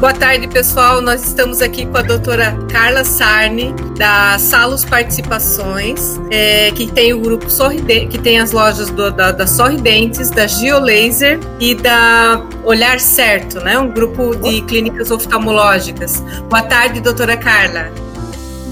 Boa tarde, pessoal. Nós estamos aqui com a doutora Carla Sarni, da Salos Participações, é, que tem o grupo Sorridente, que tem as lojas do, da, da Sorridentes, da Geolaser e da Olhar Certo, né? Um grupo de clínicas oftalmológicas. Boa tarde, doutora Carla.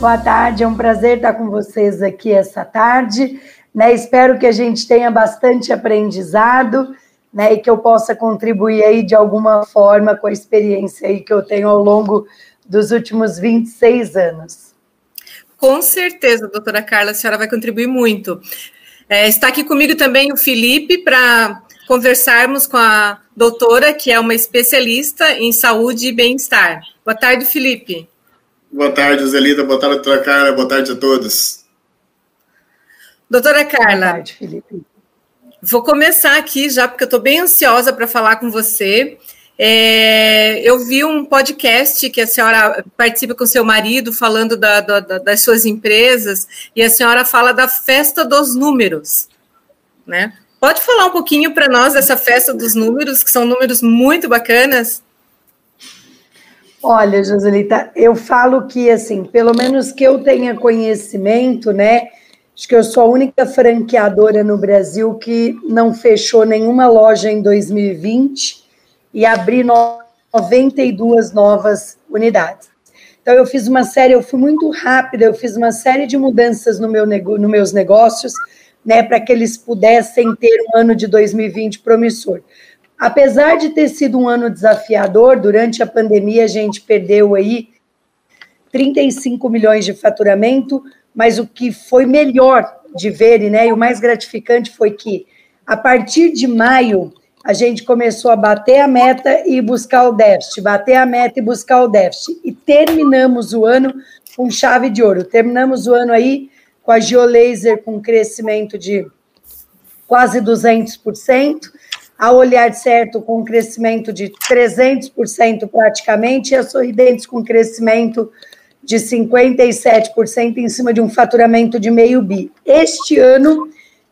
Boa tarde, é um prazer estar com vocês aqui essa tarde. Né? Espero que a gente tenha bastante aprendizado né, e que eu possa contribuir aí de alguma forma com a experiência aí que eu tenho ao longo dos últimos 26 anos. Com certeza, doutora Carla, a senhora vai contribuir muito. É, está aqui comigo também o Felipe para conversarmos com a doutora, que é uma especialista em saúde e bem-estar. Boa tarde, Felipe. Boa tarde, Zelida. Boa tarde, doutora Carla. Boa tarde a todos. Doutora Carla. Boa tarde, Felipe. Vou começar aqui já, porque eu estou bem ansiosa para falar com você. É, eu vi um podcast que a senhora participa com seu marido falando da, da, das suas empresas e a senhora fala da festa dos números, né? Pode falar um pouquinho para nós dessa festa dos números, que são números muito bacanas? Olha, Joselita, eu falo que, assim, pelo menos que eu tenha conhecimento, né? Acho que eu sou a única franqueadora no Brasil que não fechou nenhuma loja em 2020 e abri 92 novas unidades. Então, eu fiz uma série, eu fui muito rápida, eu fiz uma série de mudanças no meu, nos meus negócios, né, para que eles pudessem ter um ano de 2020 promissor. Apesar de ter sido um ano desafiador, durante a pandemia a gente perdeu aí 35 milhões de faturamento, mas o que foi melhor de ver, né, e o mais gratificante foi que, a partir de maio, a gente começou a bater a meta e buscar o déficit, bater a meta e buscar o déficit. E terminamos o ano com chave de ouro. Terminamos o ano aí com a Geolaser com crescimento de quase 200%, a Olhar Certo com crescimento de 300% praticamente, e a Sorridentes com crescimento de 57% em cima de um faturamento de meio bi. Este ano,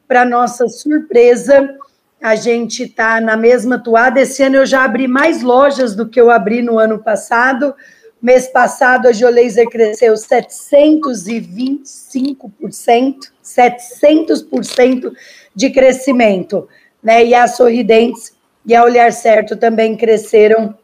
para nossa surpresa, a gente está na mesma toada. Esse ano eu já abri mais lojas do que eu abri no ano passado. Mês passado, a Geolaser cresceu 725%, 700% de crescimento. Né? E a Sorridentes e a Olhar Certo também cresceram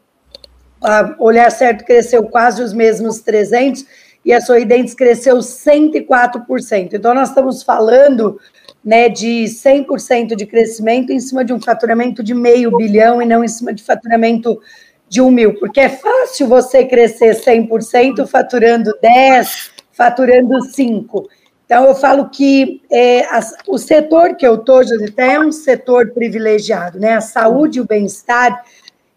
a Olhar Certo cresceu quase os mesmos 300 e a Sorridentes cresceu 104%. Então, nós estamos falando né, de 100% de crescimento em cima de um faturamento de meio bilhão e não em cima de faturamento de um mil, porque é fácil você crescer 100% faturando 10, faturando 5. Então, eu falo que é, a, o setor que eu estou, até é um setor privilegiado, né? A saúde e o bem-estar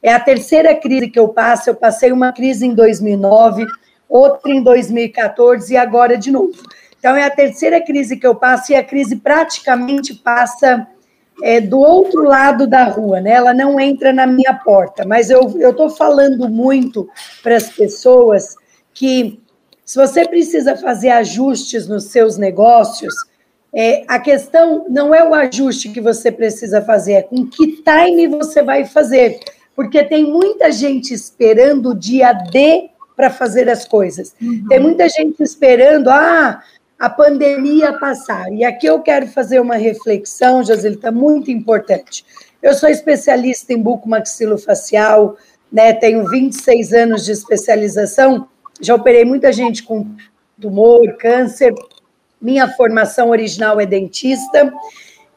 é a terceira crise que eu passo. Eu passei uma crise em 2009, outra em 2014 e agora de novo. Então, é a terceira crise que eu passo e a crise praticamente passa é, do outro lado da rua, né? Ela não entra na minha porta, mas eu estou falando muito para as pessoas que se você precisa fazer ajustes nos seus negócios, é, a questão não é o ajuste que você precisa fazer, é com que time você vai fazer porque tem muita gente esperando o dia D para fazer as coisas. Uhum. Tem muita gente esperando ah, a pandemia passar. E aqui eu quero fazer uma reflexão, Joselita, muito importante. Eu sou especialista em bucomaxilofacial, né, tenho 26 anos de especialização, já operei muita gente com tumor, câncer. Minha formação original é dentista.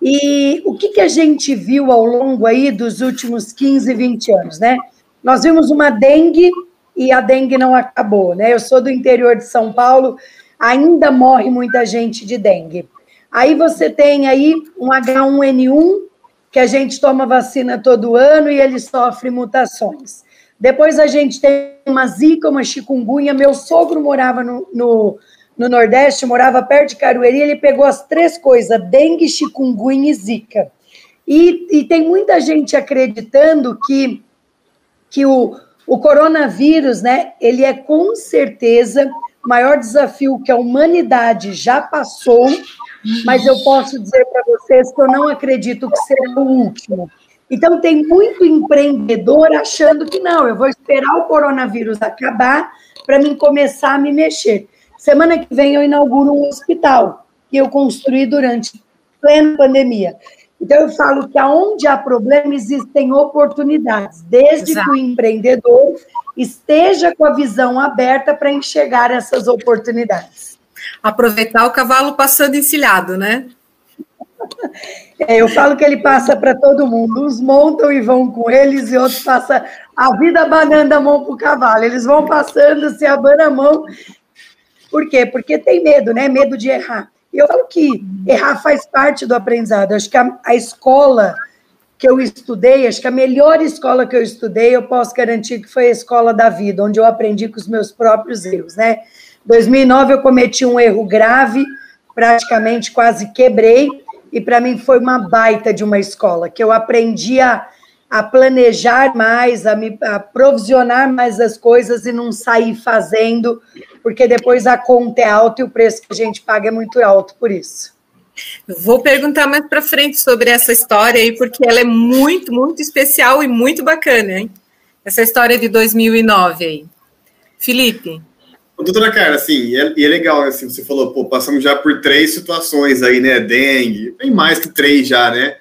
E o que, que a gente viu ao longo aí dos últimos 15, 20 anos, né? Nós vimos uma dengue e a dengue não acabou, né? Eu sou do interior de São Paulo, ainda morre muita gente de dengue. Aí você tem aí um H1N1, que a gente toma vacina todo ano e ele sofre mutações. Depois a gente tem uma zika, uma chikungunya. Meu sogro morava no, no no Nordeste, morava perto de Carueri, ele pegou as três coisas, dengue, chikungunya e zika. E, e tem muita gente acreditando que, que o, o coronavírus, né, ele é com certeza o maior desafio que a humanidade já passou, mas eu posso dizer para vocês que eu não acredito que será o último. Então, tem muito empreendedor achando que não, eu vou esperar o coronavírus acabar para mim começar a me mexer. Semana que vem eu inauguro um hospital que eu construí durante plena pandemia. Então, eu falo que aonde há problema, existem oportunidades, desde Exato. que o empreendedor esteja com a visão aberta para enxergar essas oportunidades. Aproveitar o cavalo passando encilhado, né? É, eu falo que ele passa para todo mundo. Uns montam e vão com eles, e outros passam a vida banando a mão para o cavalo. Eles vão passando, se abana a mão. Por quê? Porque tem medo, né? Medo de errar. E eu falo que errar faz parte do aprendizado. Acho que a, a escola que eu estudei, acho que a melhor escola que eu estudei, eu posso garantir que foi a escola da vida, onde eu aprendi com os meus próprios erros, né? 2009 eu cometi um erro grave, praticamente quase quebrei, e para mim foi uma baita de uma escola, que eu aprendi a, a planejar mais, a me a provisionar mais as coisas e não sair fazendo, porque depois a conta é alta e o preço que a gente paga é muito alto por isso. Vou perguntar mais para frente sobre essa história aí, porque ela é muito, muito especial e muito bacana, hein? Essa história de 2009 aí. Felipe. Doutora Cara, assim, e é, e é, legal, assim, você falou, pô, passamos já por três situações aí, né? Dengue, bem mais que três já, né?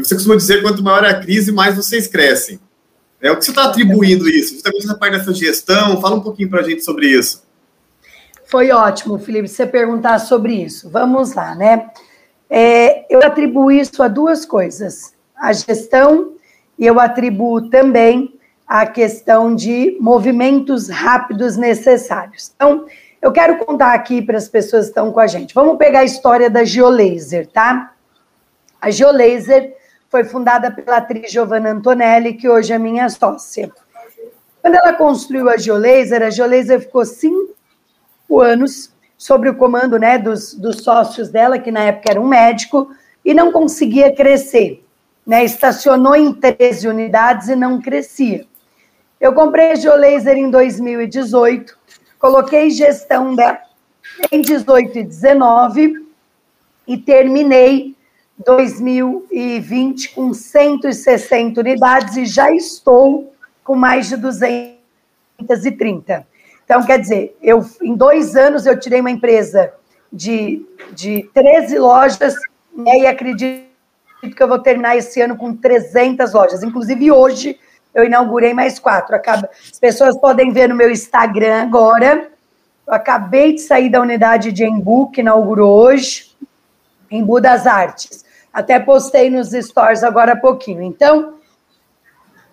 E você costuma dizer quanto maior a crise, mais vocês crescem. É o que você está atribuindo isso? Justamente essa parte dessa gestão, fala um pouquinho para a gente sobre isso. Foi ótimo, Felipe, você perguntar sobre isso. Vamos lá, né? É, eu atribuo isso a duas coisas: a gestão, e eu atribuo também a questão de movimentos rápidos necessários. Então, eu quero contar aqui para as pessoas que estão com a gente. Vamos pegar a história da Geolaser, tá? A Geolaser foi fundada pela atriz Giovanna Antonelli, que hoje é minha sócia. Quando ela construiu a Geolaser, a Geolaser ficou cinco anos sob o comando né, dos, dos sócios dela, que na época era um médico, e não conseguia crescer. Né, estacionou em 13 unidades e não crescia. Eu comprei a Geolaser em 2018, coloquei gestão dela em 18 e 19 e terminei 2020 com 160 unidades e já estou com mais de 230. Então, quer dizer, eu, em dois anos eu tirei uma empresa de, de 13 lojas né, e acredito que eu vou terminar esse ano com 300 lojas. Inclusive, hoje eu inaugurei mais quatro. Acaba... As pessoas podem ver no meu Instagram agora. Eu acabei de sair da unidade de Embu, que inaugurou hoje, Embu das Artes. Até postei nos stories agora há pouquinho. Então,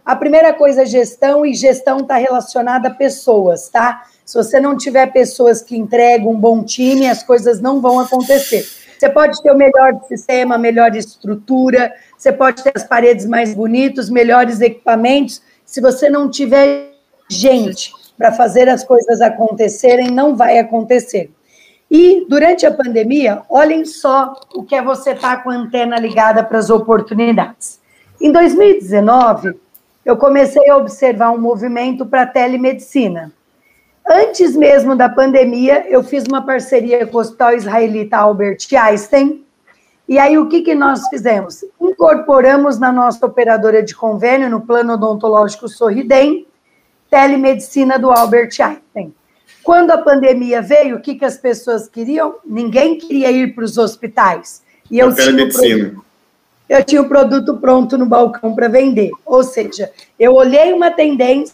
a primeira coisa é gestão, e gestão está relacionada a pessoas, tá? Se você não tiver pessoas que entregam um bom time, as coisas não vão acontecer. Você pode ter o melhor sistema, melhor estrutura, você pode ter as paredes mais bonitas, melhores equipamentos. Se você não tiver gente para fazer as coisas acontecerem, não vai acontecer. E durante a pandemia, olhem só o que é você estar tá com a antena ligada para as oportunidades. Em 2019, eu comecei a observar um movimento para telemedicina. Antes mesmo da pandemia, eu fiz uma parceria com o Hospital Israelita Albert Einstein. E aí, o que, que nós fizemos? Incorporamos na nossa operadora de convênio, no plano odontológico Sorridem, telemedicina do Albert Einstein. Quando a pandemia veio, o que, que as pessoas queriam? Ninguém queria ir para os hospitais. E eu tinha, produto, eu tinha o produto pronto no balcão para vender. Ou seja, eu olhei uma tendência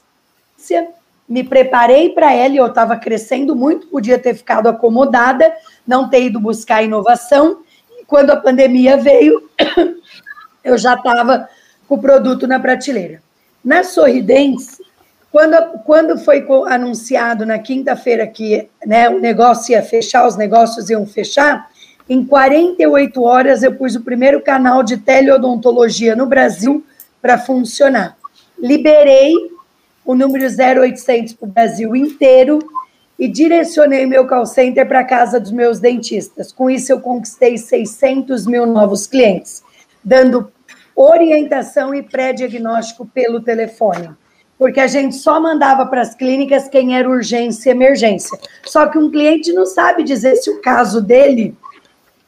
me preparei para ela e eu estava crescendo muito, podia ter ficado acomodada, não ter ido buscar inovação. E quando a pandemia veio, eu já estava com o produto na prateleira. Na Sorridentes, quando, quando foi anunciado na quinta-feira que né, o negócio ia fechar, os negócios iam fechar, em 48 horas eu pus o primeiro canal de teleodontologia no Brasil para funcionar. Liberei o número 0800 para o Brasil inteiro e direcionei meu call center para a casa dos meus dentistas. Com isso, eu conquistei 600 mil novos clientes, dando orientação e pré-diagnóstico pelo telefone. Porque a gente só mandava para as clínicas quem era urgência e emergência. Só que um cliente não sabe dizer se o caso dele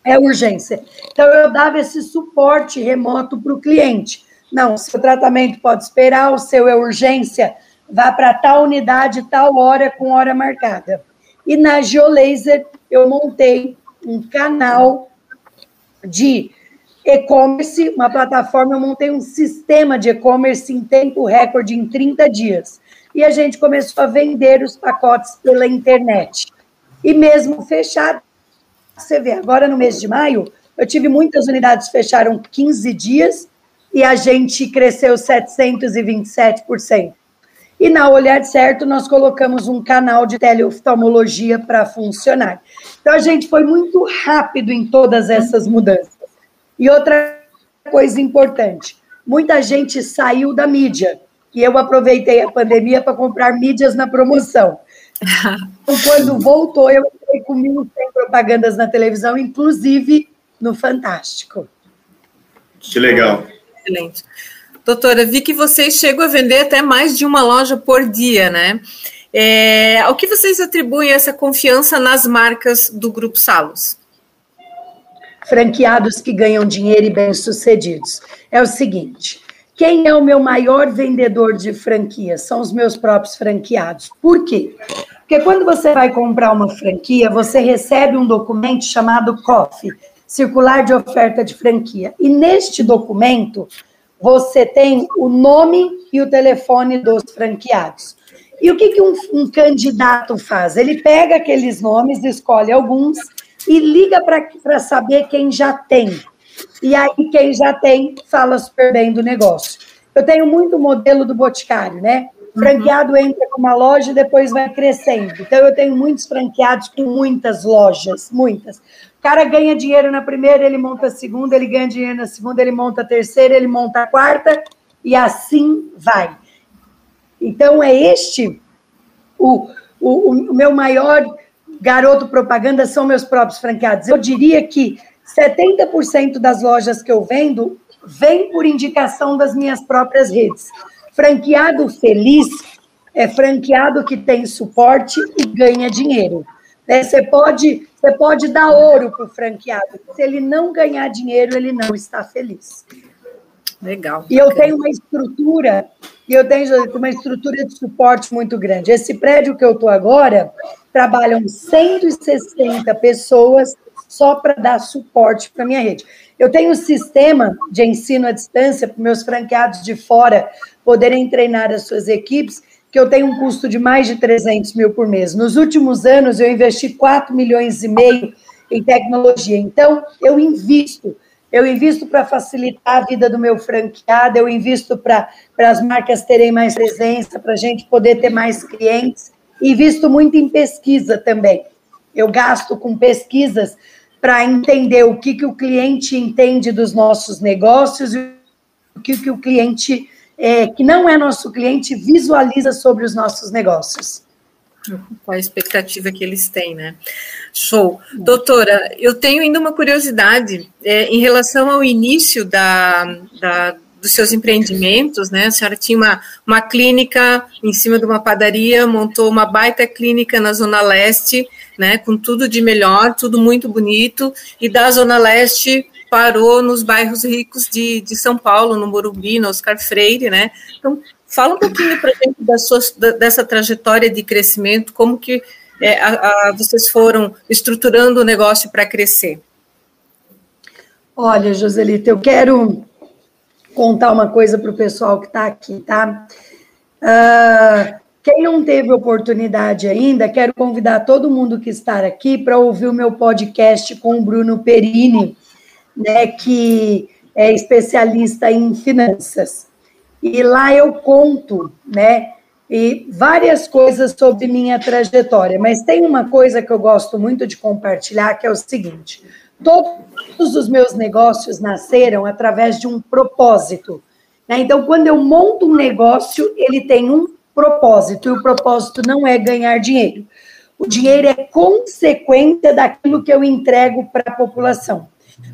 é urgência. Então, eu dava esse suporte remoto para o cliente Não, seu tratamento pode esperar, o seu é urgência, vá para tal unidade, tal hora, com hora marcada. E na Geolaser, eu montei um canal de e-commerce, uma plataforma, eu montei um sistema de e-commerce em tempo recorde, em 30 dias. E a gente começou a vender os pacotes pela internet. E mesmo fechado, você vê, agora no mês de maio, eu tive muitas unidades fecharam 15 dias e a gente cresceu 727%. E na Olhar Certo, nós colocamos um canal de teleoftalmologia para funcionar. Então, a gente foi muito rápido em todas essas mudanças. E outra coisa importante: muita gente saiu da mídia. E eu aproveitei a pandemia para comprar mídias na promoção. Então, quando voltou, eu entrei com 1.100 propagandas na televisão, inclusive no Fantástico. Que legal. Excelente. Doutora, vi que vocês chegam a vender até mais de uma loja por dia, né? É, ao que vocês atribuem essa confiança nas marcas do Grupo Salos? Franqueados que ganham dinheiro e bem-sucedidos. É o seguinte: quem é o meu maior vendedor de franquias? São os meus próprios franqueados. Por quê? Porque quando você vai comprar uma franquia, você recebe um documento chamado COF, Circular de Oferta de Franquia. E neste documento, você tem o nome e o telefone dos franqueados. E o que, que um, um candidato faz? Ele pega aqueles nomes, escolhe alguns e liga para saber quem já tem. E aí, quem já tem, fala super bem do negócio. Eu tenho muito modelo do Boticário, né? franqueado entra com uma loja e depois vai crescendo. Então, eu tenho muitos franqueados com muitas lojas, muitas cara ganha dinheiro na primeira, ele monta a segunda, ele ganha dinheiro na segunda, ele monta a terceira, ele monta a quarta, e assim vai. Então, é este o, o, o meu maior garoto propaganda são meus próprios franqueados. Eu diria que 70% das lojas que eu vendo vem por indicação das minhas próprias redes. Franqueado feliz é franqueado que tem suporte e ganha dinheiro. Né? Você, pode, você pode dar ouro para o franqueado. Se ele não ganhar dinheiro, ele não está feliz. Legal. E eu tenho uma estrutura, e eu tenho uma estrutura de suporte muito grande. Esse prédio que eu estou agora, trabalham 160 pessoas só para dar suporte para minha rede. Eu tenho um sistema de ensino à distância para meus franqueados de fora poderem treinar as suas equipes que eu tenho um custo de mais de 300 mil por mês. Nos últimos anos, eu investi 4 milhões e meio em tecnologia. Então, eu invisto. Eu invisto para facilitar a vida do meu franqueado, eu invisto para as marcas terem mais presença, para a gente poder ter mais clientes. E invisto muito em pesquisa também. Eu gasto com pesquisas para entender o que, que o cliente entende dos nossos negócios e o que, que o cliente é, que não é nosso cliente visualiza sobre os nossos negócios. Qual a expectativa que eles têm, né? Show. Doutora, eu tenho ainda uma curiosidade é, em relação ao início da, da, dos seus empreendimentos, né? A senhora tinha uma, uma clínica em cima de uma padaria, montou uma baita clínica na Zona Leste, né? Com tudo de melhor, tudo muito bonito, e da Zona Leste parou nos bairros ricos de, de São Paulo, no Morumbi, no Oscar Freire, né? Então, fala um pouquinho para a gente da sua, dessa trajetória de crescimento, como que é, a, a, vocês foram estruturando o negócio para crescer. Olha, Joselita, eu quero contar uma coisa para o pessoal que está aqui, tá? Uh, quem não teve oportunidade ainda, quero convidar todo mundo que está aqui para ouvir o meu podcast com o Bruno Perini, né, que é especialista em finanças. E lá eu conto, né, e várias coisas sobre minha trajetória, mas tem uma coisa que eu gosto muito de compartilhar, que é o seguinte: todos os meus negócios nasceram através de um propósito. Né? Então, quando eu monto um negócio, ele tem um propósito, e o propósito não é ganhar dinheiro. O dinheiro é consequência daquilo que eu entrego para a população.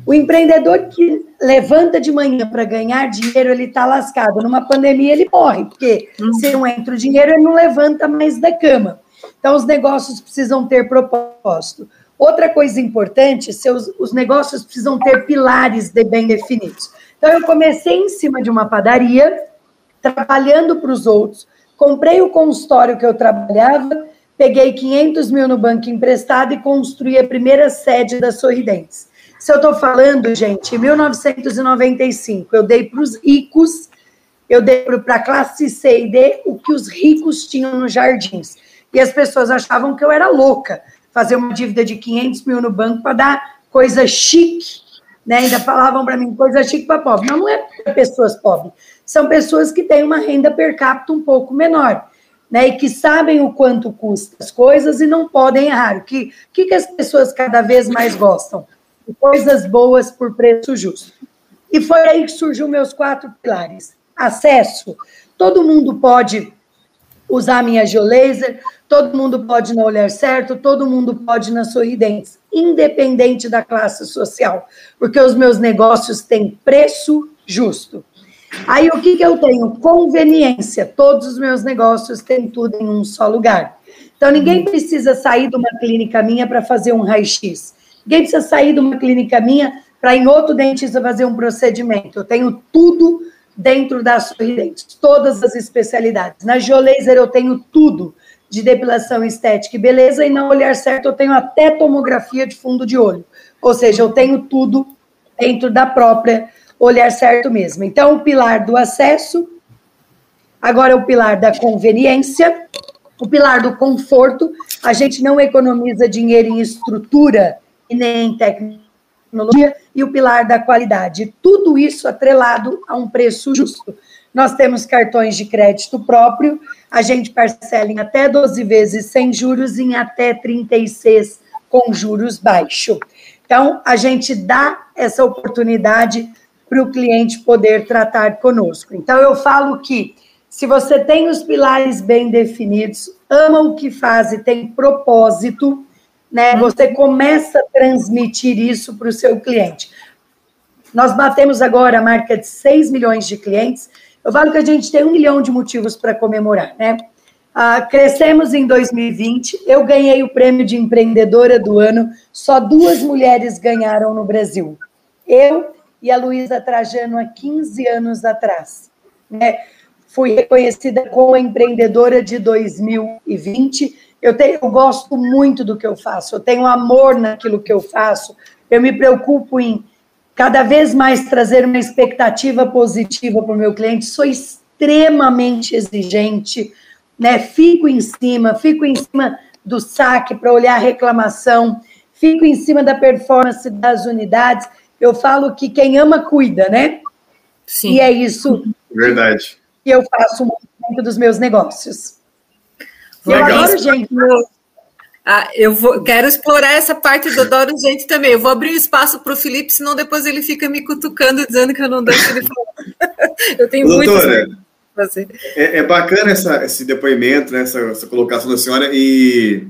O empreendedor que levanta de manhã para ganhar dinheiro, ele está lascado. Numa pandemia, ele morre, porque uhum. se não entra o dinheiro, ele não levanta mais da cama. Então, os negócios precisam ter propósito. Outra coisa importante, seus, os negócios precisam ter pilares de bem definidos. Então, eu comecei em cima de uma padaria, trabalhando para os outros, comprei o consultório que eu trabalhava, peguei 500 mil no banco emprestado e construí a primeira sede da Sorridentes. Se eu estou falando, gente, em 1995, eu dei para os ricos, eu dei para a classe C e D o que os ricos tinham nos jardins. E as pessoas achavam que eu era louca, fazer uma dívida de 500 mil no banco para dar coisa chique né? Ainda falavam para mim coisa chique para pobre. Não, não é para pessoas pobres. São pessoas que têm uma renda per capita um pouco menor. Né, e que sabem o quanto custa as coisas e não podem errar. O que, que, que as pessoas cada vez mais gostam? Coisas boas por preço justo. E foi aí que surgiu meus quatro pilares. Acesso. Todo mundo pode usar minha geolaser, todo mundo pode na Olhar Certo, todo mundo pode na Sorridentes, independente da classe social, porque os meus negócios têm preço justo. Aí o que, que eu tenho? Conveniência. Todos os meus negócios têm tudo em um só lugar. Então ninguém precisa sair de uma clínica minha para fazer um raio-x. Ninguém precisa sair de uma clínica minha para em outro dentista fazer um procedimento. Eu tenho tudo dentro da Sorridentes, todas as especialidades. Na Geolaser eu tenho tudo de depilação estética e beleza, e na Olhar Certo eu tenho até tomografia de fundo de olho. Ou seja, eu tenho tudo dentro da própria Olhar Certo mesmo. Então, o pilar do acesso, agora o pilar da conveniência, o pilar do conforto, a gente não economiza dinheiro em estrutura e nem em tecnologia e o pilar da qualidade. Tudo isso atrelado a um preço justo. Nós temos cartões de crédito próprio, a gente parcela em até 12 vezes sem juros em até 36 com juros baixos. Então, a gente dá essa oportunidade para o cliente poder tratar conosco. Então, eu falo que se você tem os pilares bem definidos, ama o que faz e tem propósito, né? Uhum. Você começa a transmitir isso para o seu cliente. Nós batemos agora a marca de 6 milhões de clientes. Eu falo que a gente tem um milhão de motivos para comemorar, né? Ah, crescemos em 2020. Eu ganhei o prêmio de empreendedora do ano. Só duas mulheres ganharam no Brasil. Eu e a Luísa Trajano há 15 anos atrás. Né? Fui reconhecida como empreendedora de 2020 eu, tenho, eu gosto muito do que eu faço, eu tenho amor naquilo que eu faço, eu me preocupo em cada vez mais trazer uma expectativa positiva para o meu cliente, sou extremamente exigente, né? Fico em cima, fico em cima do saque para olhar a reclamação, fico em cima da performance das unidades. Eu falo que quem ama cuida, né? Sim. E é isso. Verdade. Que eu faço muito dos meus negócios. Legal. Eu adoro gente. Ah, eu vou, quero explorar essa parte do adoro gente também. Eu vou abrir um espaço para o Felipe, senão depois ele fica me cutucando, dizendo que eu não deixo ele falar. eu tenho Doutora, fazer. É, é, bacana essa, esse depoimento, né, essa, essa, colocação da senhora. E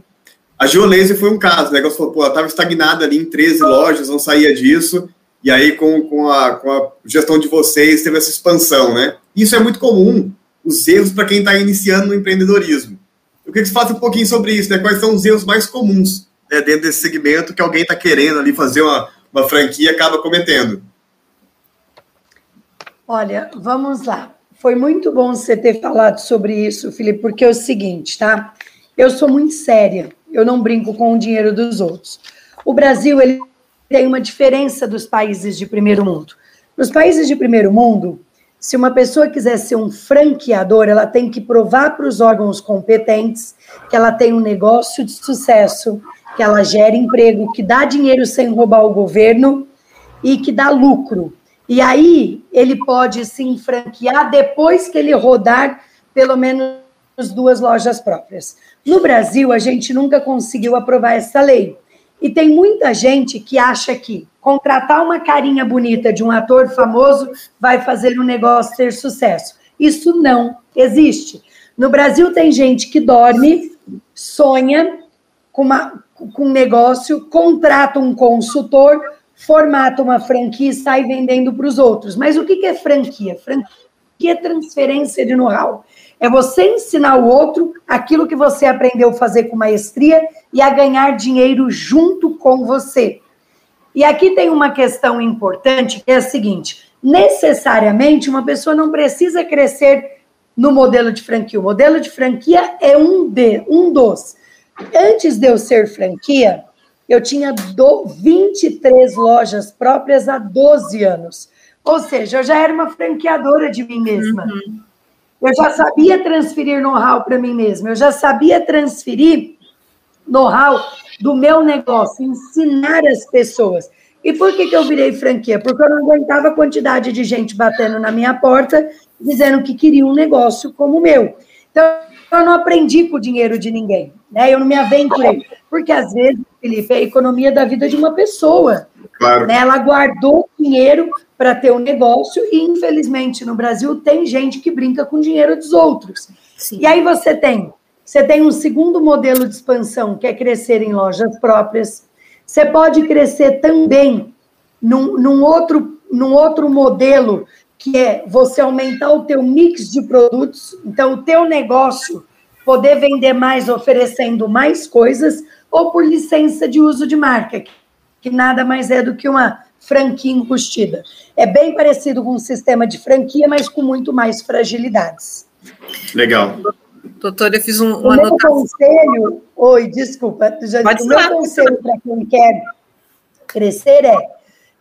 a Geolaser foi um caso, né? Que ela falou, pô, ela estava estagnada ali em 13 lojas, não saía disso. E aí, com, com, a, com a gestão de vocês, teve essa expansão, né? Isso é muito comum, os erros para quem está iniciando no empreendedorismo. Eu queria que você falasse um pouquinho sobre isso, né? Quais são os erros mais comuns né, dentro desse segmento que alguém está querendo ali fazer uma, uma franquia e acaba cometendo? Olha, vamos lá. Foi muito bom você ter falado sobre isso, Felipe, porque é o seguinte, tá? Eu sou muito séria, eu não brinco com o dinheiro dos outros. O Brasil, ele tem uma diferença dos países de primeiro mundo. Nos países de primeiro mundo, se uma pessoa quiser ser um franqueador, ela tem que provar para os órgãos competentes que ela tem um negócio de sucesso, que ela gera emprego, que dá dinheiro sem roubar o governo e que dá lucro. E aí ele pode se franquear depois que ele rodar pelo menos duas lojas próprias. No Brasil, a gente nunca conseguiu aprovar essa lei. E tem muita gente que acha que contratar uma carinha bonita de um ator famoso vai fazer um negócio ter sucesso. Isso não existe. No Brasil tem gente que dorme, sonha com, uma, com um negócio, contrata um consultor, formata uma franquia e sai vendendo para os outros. Mas o que é franquia? Franquia é transferência de know-how. É você ensinar o outro aquilo que você aprendeu a fazer com maestria e a ganhar dinheiro junto com você. E aqui tem uma questão importante que é a seguinte: necessariamente uma pessoa não precisa crescer no modelo de franquia. O modelo de franquia é um de um dos. Antes de eu ser franquia, eu tinha do 23 lojas próprias há 12 anos. Ou seja, eu já era uma franqueadora de mim mesma. Uhum. Eu já sabia transferir know-how para mim mesma. Eu já sabia transferir know-how do meu negócio, ensinar as pessoas. E por que, que eu virei franquia? Porque eu não aguentava a quantidade de gente batendo na minha porta, dizendo que queria um negócio como o meu. Então, eu não aprendi com o dinheiro de ninguém, né? Eu não me aventurei. Porque, às vezes, Felipe, é a economia da vida de uma pessoa. Claro. Né? Ela guardou dinheiro para ter um negócio e, infelizmente, no Brasil, tem gente que brinca com o dinheiro dos outros. Sim. E aí você tem você tem um segundo modelo de expansão, que é crescer em lojas próprias. Você pode crescer também num, num, outro, num outro modelo, que é você aumentar o teu mix de produtos. Então, o teu negócio poder vender mais oferecendo mais coisas, ou por licença de uso de marca, que nada mais é do que uma franquia embustida. É bem parecido com um sistema de franquia, mas com muito mais fragilidades. Legal. Doutora, eu fiz um, uma o meu anotação. conselho, oi, desculpa, já Pode o meu conselho para quem quer crescer é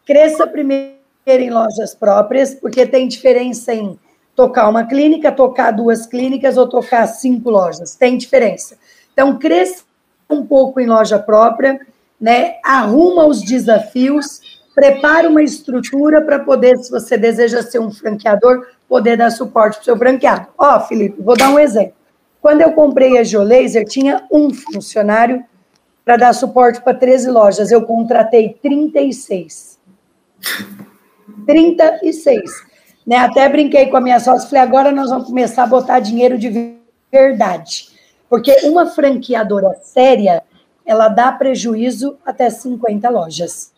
cresça primeiro em lojas próprias, porque tem diferença em tocar uma clínica, tocar duas clínicas ou tocar cinco lojas, tem diferença. Então, cresça um pouco em loja própria, né? Arruma os desafios, prepara uma estrutura para poder, se você deseja ser um franqueador, poder dar suporte para o seu franqueado. Ó, oh, Felipe, vou dar um exemplo. Quando eu comprei a Geolaser, tinha um funcionário para dar suporte para 13 lojas. Eu contratei 36. 36. Né? Até brinquei com a minha sócia, falei, agora nós vamos começar a botar dinheiro de verdade. Porque uma franqueadora séria, ela dá prejuízo até 50 lojas.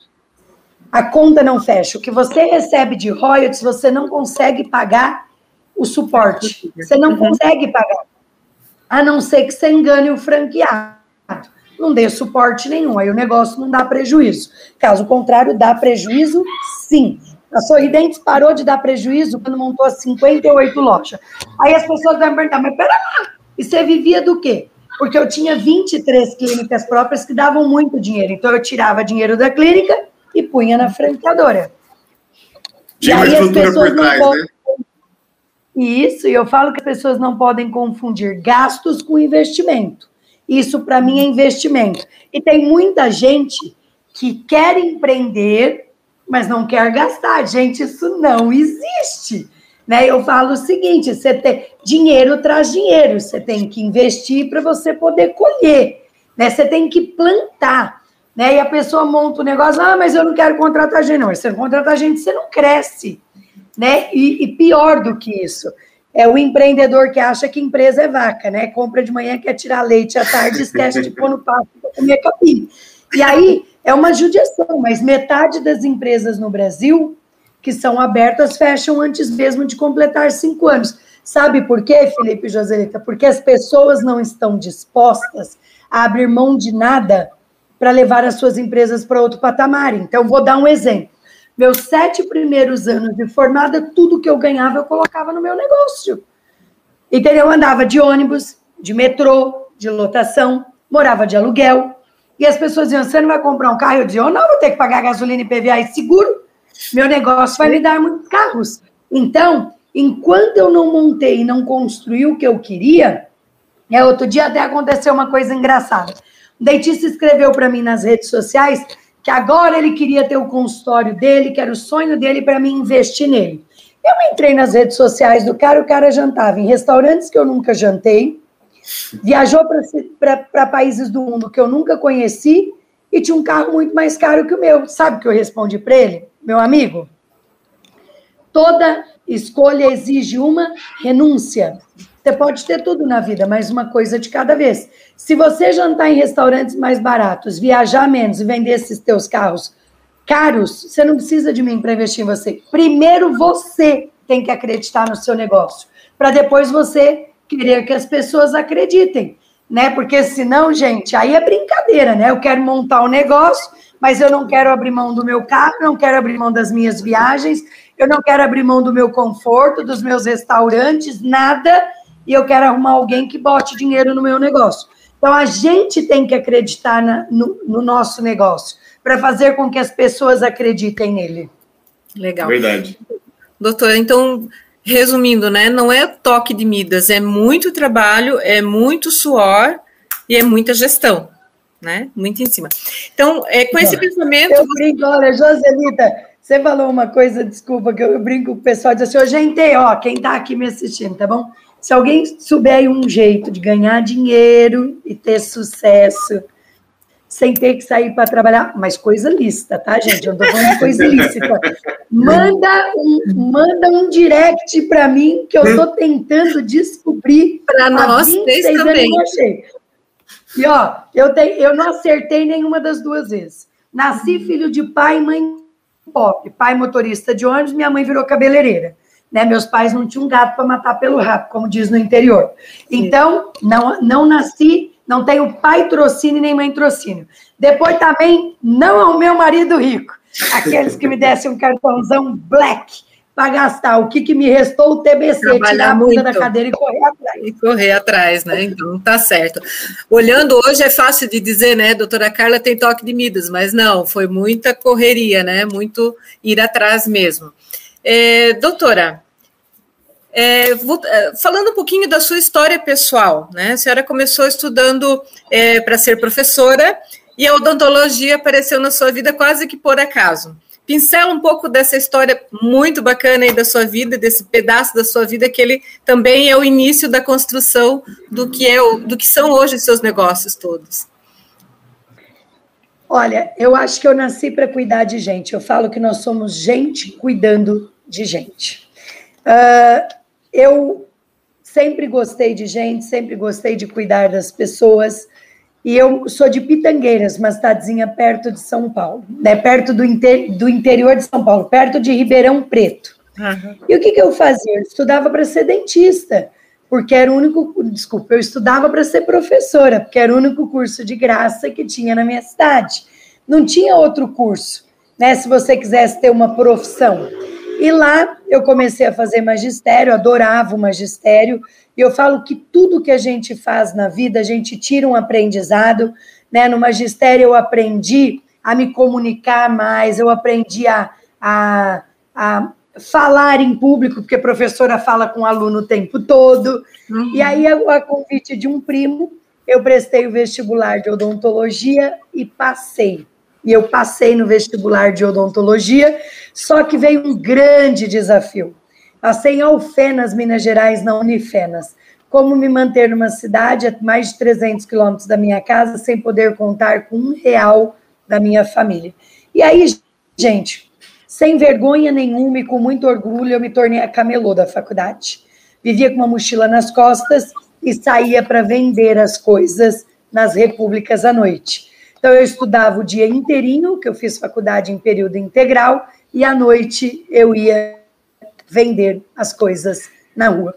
A conta não fecha. O que você recebe de royalties, você não consegue pagar o suporte. Você não uhum. consegue pagar a não ser que você engane o franqueado. Não dê suporte nenhum, aí o negócio não dá prejuízo. Caso contrário, dá prejuízo, sim. A Sorridentes parou de dar prejuízo quando montou as 58 lojas. Aí as pessoas vão perguntar, mas pera lá, e você vivia do quê? Porque eu tinha 23 clínicas próprias que davam muito dinheiro. Então eu tirava dinheiro da clínica e punha na franqueadora. Tinha uma estrutura por trás, né? Isso, e eu falo que as pessoas não podem confundir gastos com investimento. Isso, para mim, é investimento. E tem muita gente que quer empreender, mas não quer gastar. Gente, isso não existe. Né? Eu falo o seguinte: você tem dinheiro traz dinheiro, você tem que investir para você poder colher. Né? Você tem que plantar. Né? E a pessoa monta o um negócio, ah, mas eu não quero contratar gente. Não, mas você não contrata gente, você não cresce né? E, e, pior do que isso, é o empreendedor que acha que empresa é vaca, né? Compra de manhã, quer tirar leite à tarde, esquece de pôr no papo para comer capim. E aí é uma judiação, mas metade das empresas no Brasil que são abertas fecham antes mesmo de completar cinco anos. Sabe por quê, Felipe Joselita? Porque as pessoas não estão dispostas a abrir mão de nada para levar as suas empresas para outro patamar. Então, vou dar um exemplo. Meus sete primeiros anos de formada, tudo que eu ganhava eu colocava no meu negócio. Entendeu? Eu andava de ônibus, de metrô, de lotação, morava de aluguel. E as pessoas diziam: você não vai comprar um carro? Eu dizia: eu não, vou ter que pagar gasolina e PVA e seguro. Meu negócio vai me dar muitos carros. Então, enquanto eu não montei e não construí o que eu queria, é, outro dia até aconteceu uma coisa engraçada. O dentista escreveu para mim nas redes sociais que agora ele queria ter o consultório dele, que era o sonho dele para mim investir nele. Eu entrei nas redes sociais do cara, o cara jantava em restaurantes que eu nunca jantei, viajou para países do mundo que eu nunca conheci e tinha um carro muito mais caro que o meu. Sabe o que eu respondi para ele, meu amigo? Toda escolha exige uma renúncia. Você pode ter tudo na vida, mas uma coisa de cada vez. Se você jantar em restaurantes mais baratos, viajar menos e vender esses teus carros caros, você não precisa de mim para investir em você. Primeiro você tem que acreditar no seu negócio, para depois você querer que as pessoas acreditem. né? Porque senão, gente, aí é brincadeira, né? Eu quero montar um negócio, mas eu não quero abrir mão do meu carro, não quero abrir mão das minhas viagens, eu não quero abrir mão do meu conforto, dos meus restaurantes, nada, e eu quero arrumar alguém que bote dinheiro no meu negócio. Então, a gente tem que acreditar na, no, no nosso negócio, para fazer com que as pessoas acreditem nele. Legal. Verdade. Doutora, então, resumindo, né? Não é toque de Midas, é muito trabalho, é muito suor e é muita gestão, né? Muito em cima. Então, é, com esse pensamento. Eu brinco, olha, Joselita, você falou uma coisa, desculpa, que eu brinco com o pessoal, diz assim, gente, ó, quem tá aqui me assistindo, tá bom? Se alguém souber um jeito de ganhar dinheiro e ter sucesso sem ter que sair para trabalhar, mas coisa lícita, tá, gente? Eu não tô falando de coisa ilícita. Manda um, manda um direct para mim que eu tô tentando descobrir. Para nós três também. E ó, eu, te, eu não acertei nenhuma das duas vezes. Nasci filho de pai e mãe pop. Pai motorista de ônibus, minha mãe virou cabeleireira. Né? Meus pais não tinham gato para matar pelo rabo, como diz no interior. Então, não, não nasci, não tenho pai trocínio nem mãe trocínio. Depois também, não é o meu marido rico. Aqueles que me dessem um cartãozão black para gastar. O que, que me restou? O TBC, Trabalhar tirar a bunda da cadeira e correr atrás. E correr atrás, né? Então tá certo. Olhando hoje é fácil de dizer, né? Doutora Carla tem toque de Midas, mas não, foi muita correria, né? Muito ir atrás mesmo. É, doutora, é, vou, é, falando um pouquinho da sua história pessoal, né? A senhora começou estudando é, para ser professora e a odontologia apareceu na sua vida quase que por acaso. Pincela um pouco dessa história muito bacana aí da sua vida, desse pedaço da sua vida que ele também é o início da construção do que é o, do que são hoje os seus negócios todos. Olha, eu acho que eu nasci para cuidar de gente. Eu falo que nós somos gente cuidando de gente. Uh, eu sempre gostei de gente, sempre gostei de cuidar das pessoas. E eu sou de Pitangueiras, uma cidadezinha perto de São Paulo, né? perto do, inter, do interior de São Paulo, perto de Ribeirão Preto. Uhum. E o que, que eu fazia? Eu estudava para ser dentista, porque era o único. Desculpa, eu estudava para ser professora, porque era o único curso de graça que tinha na minha cidade. Não tinha outro curso, né? Se você quisesse ter uma profissão. E lá eu comecei a fazer magistério, adorava o magistério, e eu falo que tudo que a gente faz na vida, a gente tira um aprendizado, né? No magistério eu aprendi a me comunicar mais, eu aprendi a, a, a falar em público, porque a professora fala com o aluno o tempo todo. Uhum. E aí, a, a convite de um primo, eu prestei o vestibular de odontologia e passei e eu passei no vestibular de odontologia, só que veio um grande desafio. Passei em Alfenas, Minas Gerais, na Unifenas. Como me manter numa cidade a mais de 300 quilômetros da minha casa sem poder contar com um real da minha família. E aí, gente, sem vergonha nenhuma e com muito orgulho, eu me tornei a camelô da faculdade. Vivia com uma mochila nas costas e saía para vender as coisas nas repúblicas à noite. Então, eu estudava o dia inteirinho, que eu fiz faculdade em período integral, e à noite eu ia vender as coisas na rua.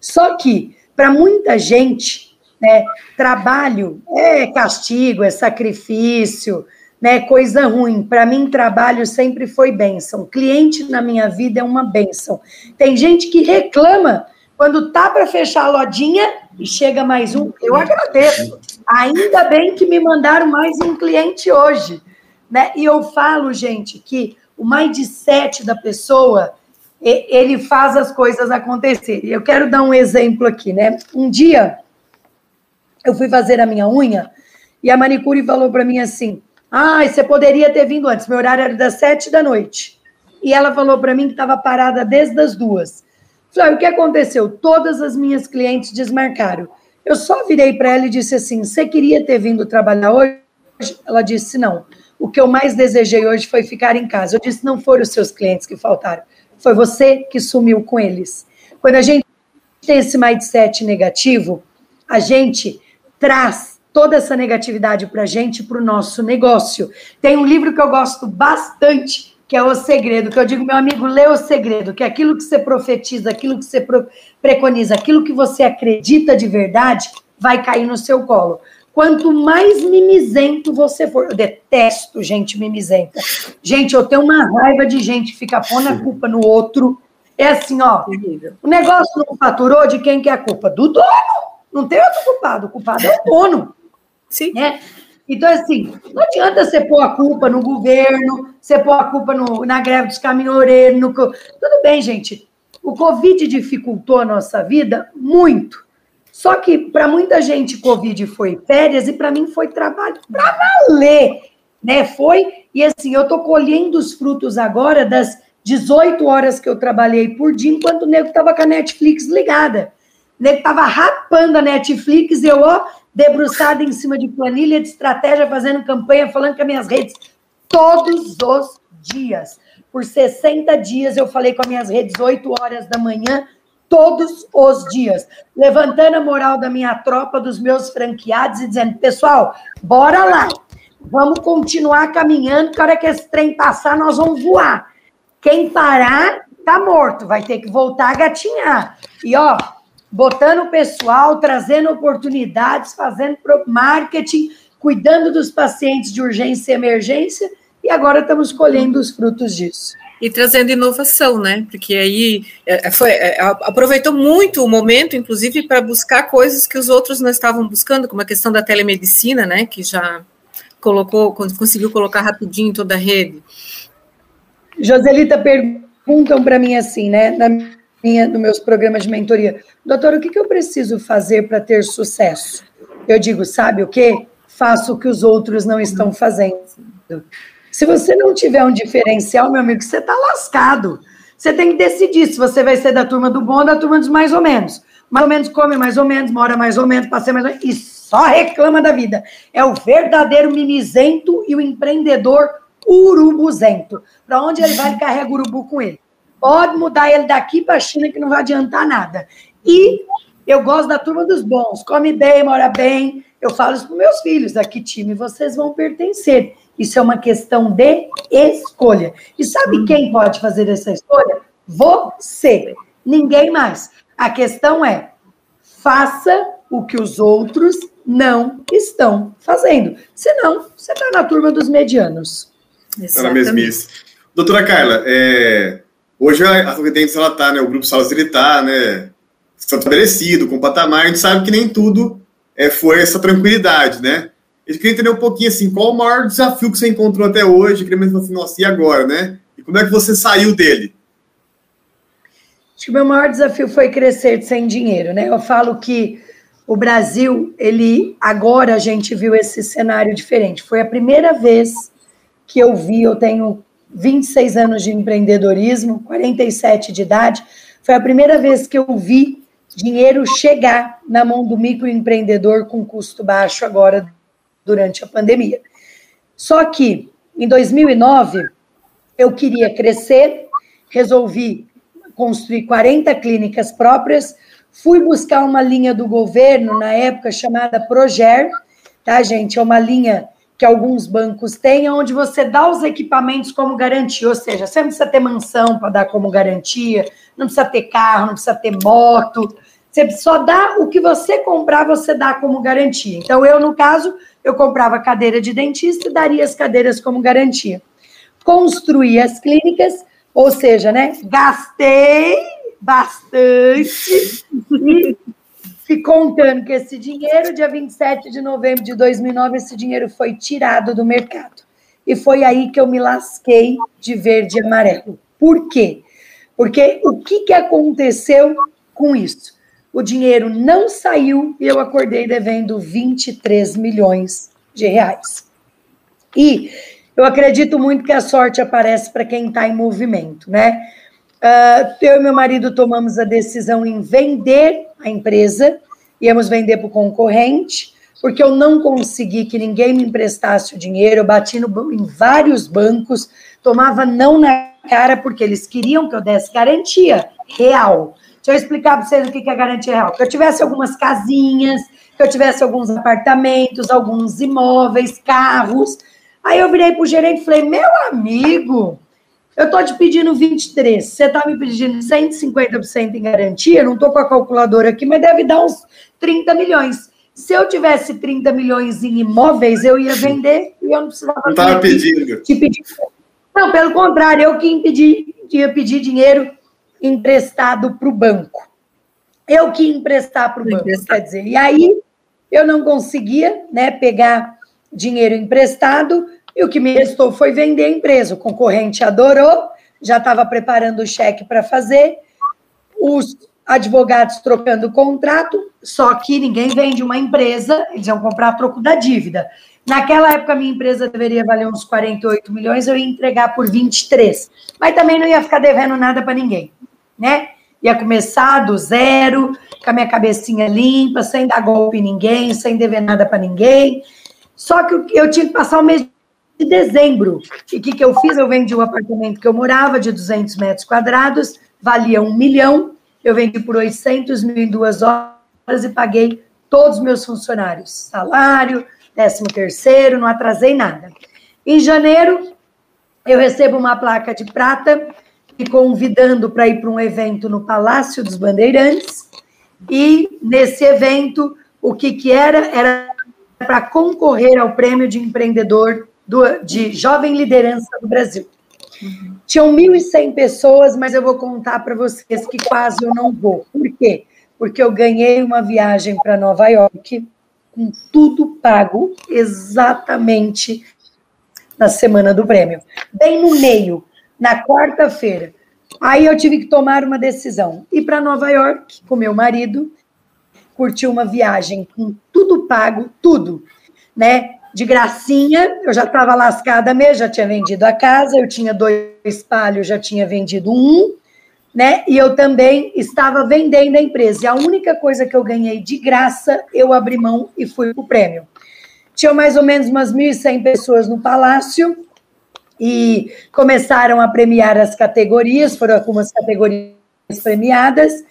Só que, para muita gente, né, trabalho é castigo, é sacrifício, né, coisa ruim. Para mim, trabalho sempre foi bênção. Cliente na minha vida é uma bênção. Tem gente que reclama quando tá para fechar a lojinha e chega mais um. Eu agradeço. Ainda bem que me mandaram mais um cliente hoje. Né? E eu falo, gente, que o mindset da pessoa, ele faz as coisas acontecerem. Eu quero dar um exemplo aqui, né? Um dia, eu fui fazer a minha unha e a manicure falou para mim assim, ah, você poderia ter vindo antes, meu horário era das sete da noite. E ela falou para mim que estava parada desde as duas. Falei, o que aconteceu? Todas as minhas clientes desmarcaram. Eu só virei para ela e disse assim: Você queria ter vindo trabalhar hoje? Ela disse: Não. O que eu mais desejei hoje foi ficar em casa. Eu disse: Não foram os seus clientes que faltaram, foi você que sumiu com eles. Quando a gente tem esse mindset negativo, a gente traz toda essa negatividade para a gente, para o nosso negócio. Tem um livro que eu gosto bastante, que é o segredo, que eu digo, meu amigo, lê o segredo, que é aquilo que você profetiza, aquilo que você preconiza, aquilo que você acredita de verdade, vai cair no seu colo. Quanto mais mimizento você for, eu detesto gente mimizenta. Gente, eu tenho uma raiva de gente que fica pondo a culpa no outro. É assim, ó, o negócio não faturou, de quem que é a culpa? Do dono. Não tem outro culpado, o culpado é o dono. Sim. Né? Então, assim, não adianta você pôr a culpa no governo, você pôr a culpa no, na greve dos caminhoneiros. No... Tudo bem, gente. O Covid dificultou a nossa vida muito. Só que para muita gente, Covid foi férias e para mim foi trabalho para valer, né? Foi, e assim, eu tô colhendo os frutos agora das 18 horas que eu trabalhei por dia, enquanto o nego tava com a Netflix ligada. O nego tava rapando a Netflix, eu, ó, debruçada em cima de planilha de estratégia, fazendo campanha, falando com as minhas redes, todos os dias. Por 60 dias eu falei com as minhas redes 8 horas da manhã, todos os dias, levantando a moral da minha tropa, dos meus franqueados e dizendo: pessoal, bora lá, vamos continuar caminhando, que a hora que esse trem passar, nós vamos voar. Quem parar, tá morto, vai ter que voltar a gatinhar. E ó, botando o pessoal, trazendo oportunidades, fazendo marketing, cuidando dos pacientes de urgência e emergência, e agora estamos colhendo os frutos disso e trazendo inovação, né? Porque aí é, é, foi, é, aproveitou muito o momento, inclusive, para buscar coisas que os outros não estavam buscando, como a questão da telemedicina, né? Que já colocou, conseguiu colocar rapidinho em toda a rede. Joselita, perguntam para mim assim, né? Na minha, nos meus programas de mentoria, doutor, o que, que eu preciso fazer para ter sucesso? Eu digo, sabe o quê? Faço o que os outros não estão fazendo. Se você não tiver um diferencial, meu amigo, você está lascado. Você tem que decidir se você vai ser da turma do bom ou da turma dos mais ou menos. Mais ou menos come mais ou menos, mora mais ou menos, passei mais ou menos, e só reclama da vida. É o verdadeiro mimizento e o empreendedor urubuzento. Para onde ele vai, ele carrega o urubu com ele. Pode mudar ele daqui para a China que não vai adiantar nada. E eu gosto da turma dos bons. Come bem, mora bem. Eu falo isso para meus filhos. A que time vocês vão pertencer? Isso é uma questão de escolha. E sabe quem pode fazer essa escolha? Você. Ninguém mais. A questão é: faça o que os outros não estão fazendo. Senão, você está na turma dos medianos. Está na mesmice. Doutora Carla, é, hoje a Sorridentes ela está, né? O grupo Salas ele está, né? Estabelecido, com patamar, a gente sabe que nem tudo é, foi essa tranquilidade, né? Eu queria entender um pouquinho assim, qual o maior desafio que você encontrou até hoje? Eu queria mesmo assim, nossa, e agora, né? E como é que você saiu dele? Acho que o meu maior desafio foi crescer sem dinheiro, né? Eu falo que o Brasil, ele agora a gente viu esse cenário diferente. Foi a primeira vez que eu vi, eu tenho 26 anos de empreendedorismo, 47 de idade, foi a primeira vez que eu vi dinheiro chegar na mão do microempreendedor com custo baixo agora durante a pandemia. Só que em 2009 eu queria crescer, resolvi construir 40 clínicas próprias, fui buscar uma linha do governo na época chamada Proger, tá, gente? É uma linha que alguns bancos têm, onde você dá os equipamentos como garantia, ou seja, você não precisa ter mansão para dar como garantia, não precisa ter carro, não precisa ter moto, você só dá o que você comprar, você dá como garantia. Então, eu, no caso, eu comprava cadeira de dentista e daria as cadeiras como garantia. Construí as clínicas, ou seja, né, gastei bastante e contando que esse dinheiro, dia 27 de novembro de 2009, esse dinheiro foi tirado do mercado. E foi aí que eu me lasquei de verde e amarelo. Por quê? Porque o que, que aconteceu com isso? O dinheiro não saiu e eu acordei devendo 23 milhões de reais. E eu acredito muito que a sorte aparece para quem está em movimento, né? Uh, eu e meu marido tomamos a decisão em vender a empresa, íamos vender para o concorrente, porque eu não consegui que ninguém me emprestasse o dinheiro, eu bati no, em vários bancos, tomava não na cara, porque eles queriam que eu desse garantia real. Deixa eu explicar para vocês o que é garantia real. Que eu tivesse algumas casinhas, que eu tivesse alguns apartamentos, alguns imóveis, carros. Aí eu virei para o gerente e falei: meu amigo, eu estou te pedindo 23, você está me pedindo 150% em garantia, não estou com a calculadora aqui, mas deve dar uns 30 milhões. Se eu tivesse 30 milhões em imóveis, eu ia vender e eu não precisava. Não estava pedindo. Te pedir. Não, pelo contrário, eu que impedi, ia pedir dinheiro emprestado para o banco. Eu que ia emprestar para o banco, quer dizer. E aí eu não conseguia né, pegar dinheiro emprestado e o que me restou foi vender a empresa. O concorrente adorou, já estava preparando o cheque para fazer. Os advogados trocando o contrato, só que ninguém vende uma empresa, eles iam comprar a troco da dívida. Naquela época, minha empresa deveria valer uns 48 milhões, eu ia entregar por 23. Mas também não ia ficar devendo nada para ninguém, né? Ia começar do zero, com a minha cabecinha limpa, sem dar golpe em ninguém, sem dever nada para ninguém. Só que eu tinha que passar o mês de dezembro. E o que, que eu fiz? Eu vendi o apartamento que eu morava, de 200 metros quadrados, valia um milhão, eu vendi por 800 mil em duas horas e paguei todos os meus funcionários. Salário, décimo terceiro, não atrasei nada. Em janeiro, eu recebo uma placa de prata me convidando para ir para um evento no Palácio dos Bandeirantes. E nesse evento, o que, que era? Era para concorrer ao prêmio de empreendedor do, de jovem liderança do Brasil. Uhum. Tinham 1.100 pessoas, mas eu vou contar para vocês que quase eu não vou. Por quê? Porque eu ganhei uma viagem para Nova York com tudo pago exatamente na semana do prêmio. Bem no meio, na quarta-feira. Aí eu tive que tomar uma decisão. Ir para Nova York com meu marido, curtir uma viagem com tudo pago, tudo, né? de gracinha, eu já estava lascada mesmo, já tinha vendido a casa, eu tinha dois palhos, já tinha vendido um, né? E eu também estava vendendo a empresa. E a única coisa que eu ganhei de graça, eu abri mão e fui para o prêmio. Tinha mais ou menos umas 1.100 pessoas no palácio e começaram a premiar as categorias, foram algumas categorias premiadas.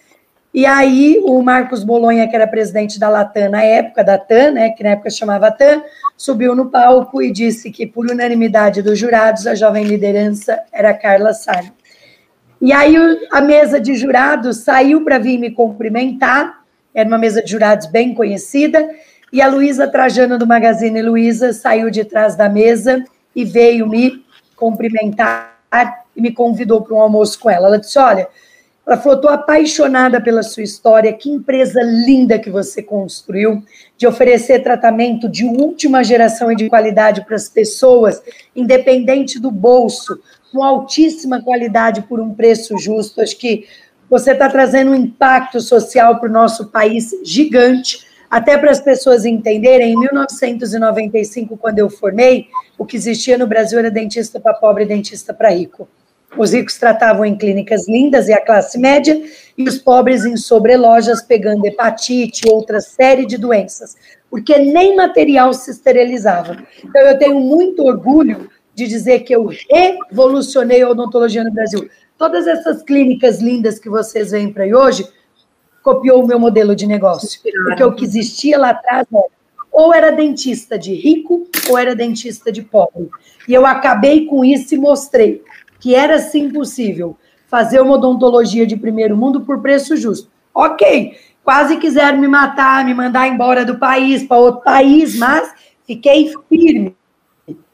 E aí o Marcos Bolonha, que era presidente da Latam na época, da TAM, né, que na época chamava TAM, subiu no palco e disse que, por unanimidade dos jurados, a jovem liderança era Carla Sarno. E aí a mesa de jurados saiu para vir me cumprimentar, era uma mesa de jurados bem conhecida, e a Luísa Trajano do Magazine Luiza saiu de trás da mesa e veio me cumprimentar e me convidou para um almoço com ela. Ela disse: Olha, ela falou: estou apaixonada pela sua história, que empresa linda que você construiu, de oferecer tratamento de última geração e de qualidade para as pessoas, independente do bolso, com altíssima qualidade por um preço justo. Acho que você está trazendo um impacto social para o nosso país gigante. Até para as pessoas entenderem, em 1995, quando eu formei, o que existia no Brasil era dentista para pobre e dentista para rico. Os ricos tratavam em clínicas lindas e a classe média, e os pobres em sobrelojas pegando hepatite, outra série de doenças, porque nem material se esterilizava. Então, eu tenho muito orgulho de dizer que eu revolucionei a odontologia no Brasil. Todas essas clínicas lindas que vocês veem para aí hoje, copiou o meu modelo de negócio. Porque o que existia lá atrás era, ou era dentista de rico, ou era dentista de pobre. E eu acabei com isso e mostrei que era sim possível fazer uma odontologia de primeiro mundo por preço justo. Ok, quase quiseram me matar, me mandar embora do país para outro país, mas fiquei firme,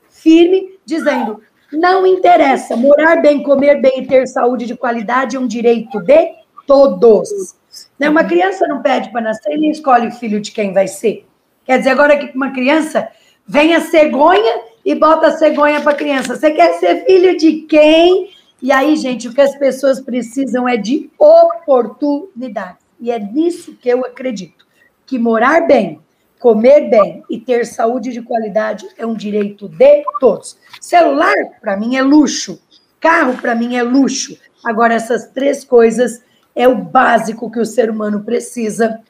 firme, dizendo: não interessa, morar bem, comer bem e ter saúde de qualidade é um direito de todos. Né? Uma criança não pede para nascer, ele escolhe o filho de quem vai ser. Quer dizer, agora que uma criança vem a cegonha e bota cegonha para criança. Você quer ser filho de quem? E aí, gente, o que as pessoas precisam é de oportunidade. E é nisso que eu acredito. Que morar bem, comer bem e ter saúde de qualidade é um direito de todos. Celular, para mim, é luxo. Carro, para mim, é luxo. Agora, essas três coisas é o básico que o ser humano precisa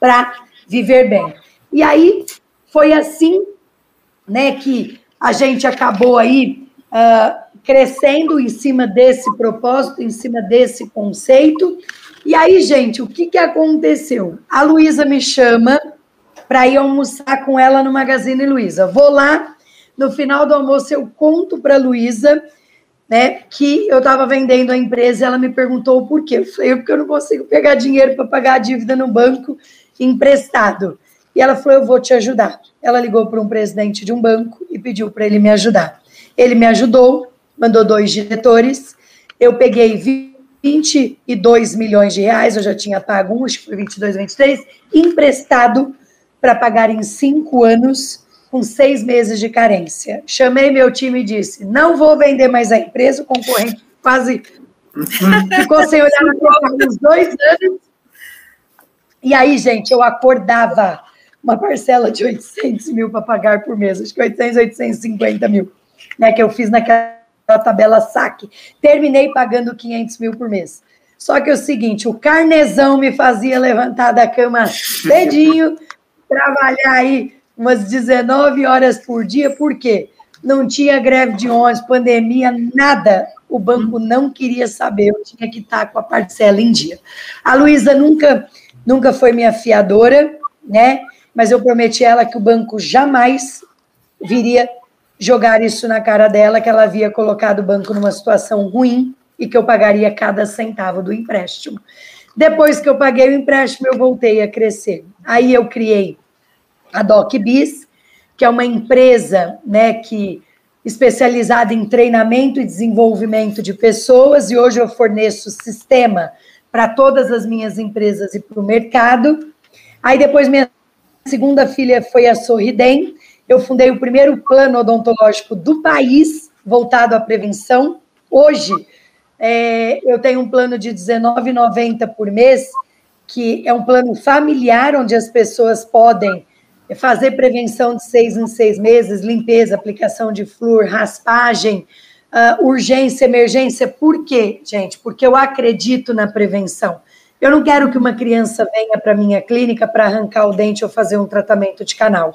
para viver bem. E aí, foi assim né, que a gente acabou aí uh, crescendo em cima desse propósito, em cima desse conceito. E aí, gente, o que, que aconteceu? A Luísa me chama para ir almoçar com ela no Magazine Luiza. Vou lá, no final do almoço eu conto para a Luísa né, que eu estava vendendo a empresa e ela me perguntou por quê. Eu falei, porque eu não consigo pegar dinheiro para pagar a dívida no banco emprestado. E ela falou: Eu vou te ajudar. Ela ligou para um presidente de um banco e pediu para ele me ajudar. Ele me ajudou, mandou dois diretores. Eu peguei 22 milhões de reais, eu já tinha pago um, acho que foi 22, 23, emprestado para pagar em cinco anos, com seis meses de carência. Chamei meu time e disse: não vou vender mais a empresa, o concorrente quase ficou sem olhar na minha uns dois anos. E aí, gente, eu acordava uma parcela de 800 mil para pagar por mês, acho que 800, 850 mil, né, que eu fiz naquela tabela saque. Terminei pagando 500 mil por mês. Só que é o seguinte, o carnezão me fazia levantar da cama cedinho, trabalhar aí umas 19 horas por dia, por quê? Não tinha greve de ônibus, pandemia, nada. O banco não queria saber, eu tinha que estar com a parcela em dia. A Luísa nunca, nunca foi minha fiadora, né? Mas eu prometi a ela que o banco jamais viria jogar isso na cara dela, que ela havia colocado o banco numa situação ruim e que eu pagaria cada centavo do empréstimo. Depois que eu paguei o empréstimo, eu voltei a crescer. Aí eu criei a DocBiz, que é uma empresa né, que especializada em treinamento e desenvolvimento de pessoas, e hoje eu forneço sistema para todas as minhas empresas e para o mercado. Aí depois minha segunda filha foi a Sorridem, eu fundei o primeiro plano odontológico do país voltado à prevenção. Hoje, é, eu tenho um plano de R$19,90 por mês, que é um plano familiar, onde as pessoas podem fazer prevenção de seis em seis meses, limpeza, aplicação de flúor, raspagem, uh, urgência, emergência. Por quê, gente? Porque eu acredito na prevenção. Eu não quero que uma criança venha para minha clínica para arrancar o dente ou fazer um tratamento de canal.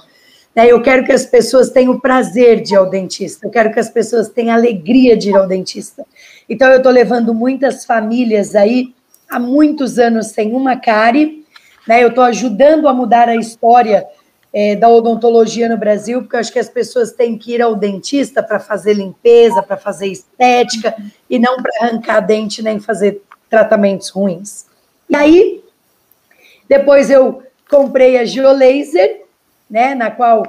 Né? Eu quero que as pessoas tenham o prazer de ir ao dentista, eu quero que as pessoas tenham alegria de ir ao dentista. Então, eu estou levando muitas famílias aí há muitos anos sem uma cárie, né? eu estou ajudando a mudar a história é, da odontologia no Brasil, porque eu acho que as pessoas têm que ir ao dentista para fazer limpeza, para fazer estética, e não para arrancar dente nem fazer tratamentos ruins. E aí, depois eu comprei a Geolaser, né, na qual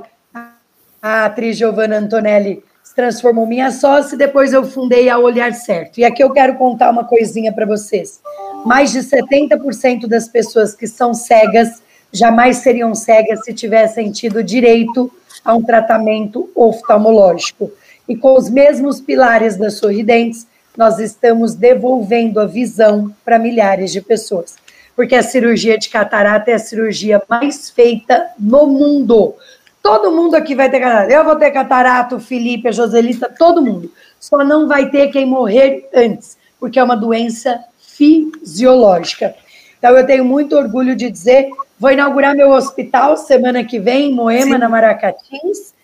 a atriz Giovanna Antonelli se transformou minha sócia, e depois eu fundei a Olhar Certo. E aqui eu quero contar uma coisinha para vocês. Mais de 70% das pessoas que são cegas jamais seriam cegas se tivessem tido direito a um tratamento oftalmológico. E com os mesmos pilares das sorridentes, nós estamos devolvendo a visão para milhares de pessoas porque a cirurgia de catarata é a cirurgia mais feita no mundo. Todo mundo aqui vai ter catarata. Eu vou ter catarata, o Felipe, a Joselita, todo mundo. Só não vai ter quem morrer antes, porque é uma doença fisiológica. Então, eu tenho muito orgulho de dizer: vou inaugurar meu hospital semana que vem, em Moema, Sim. na Maracatins.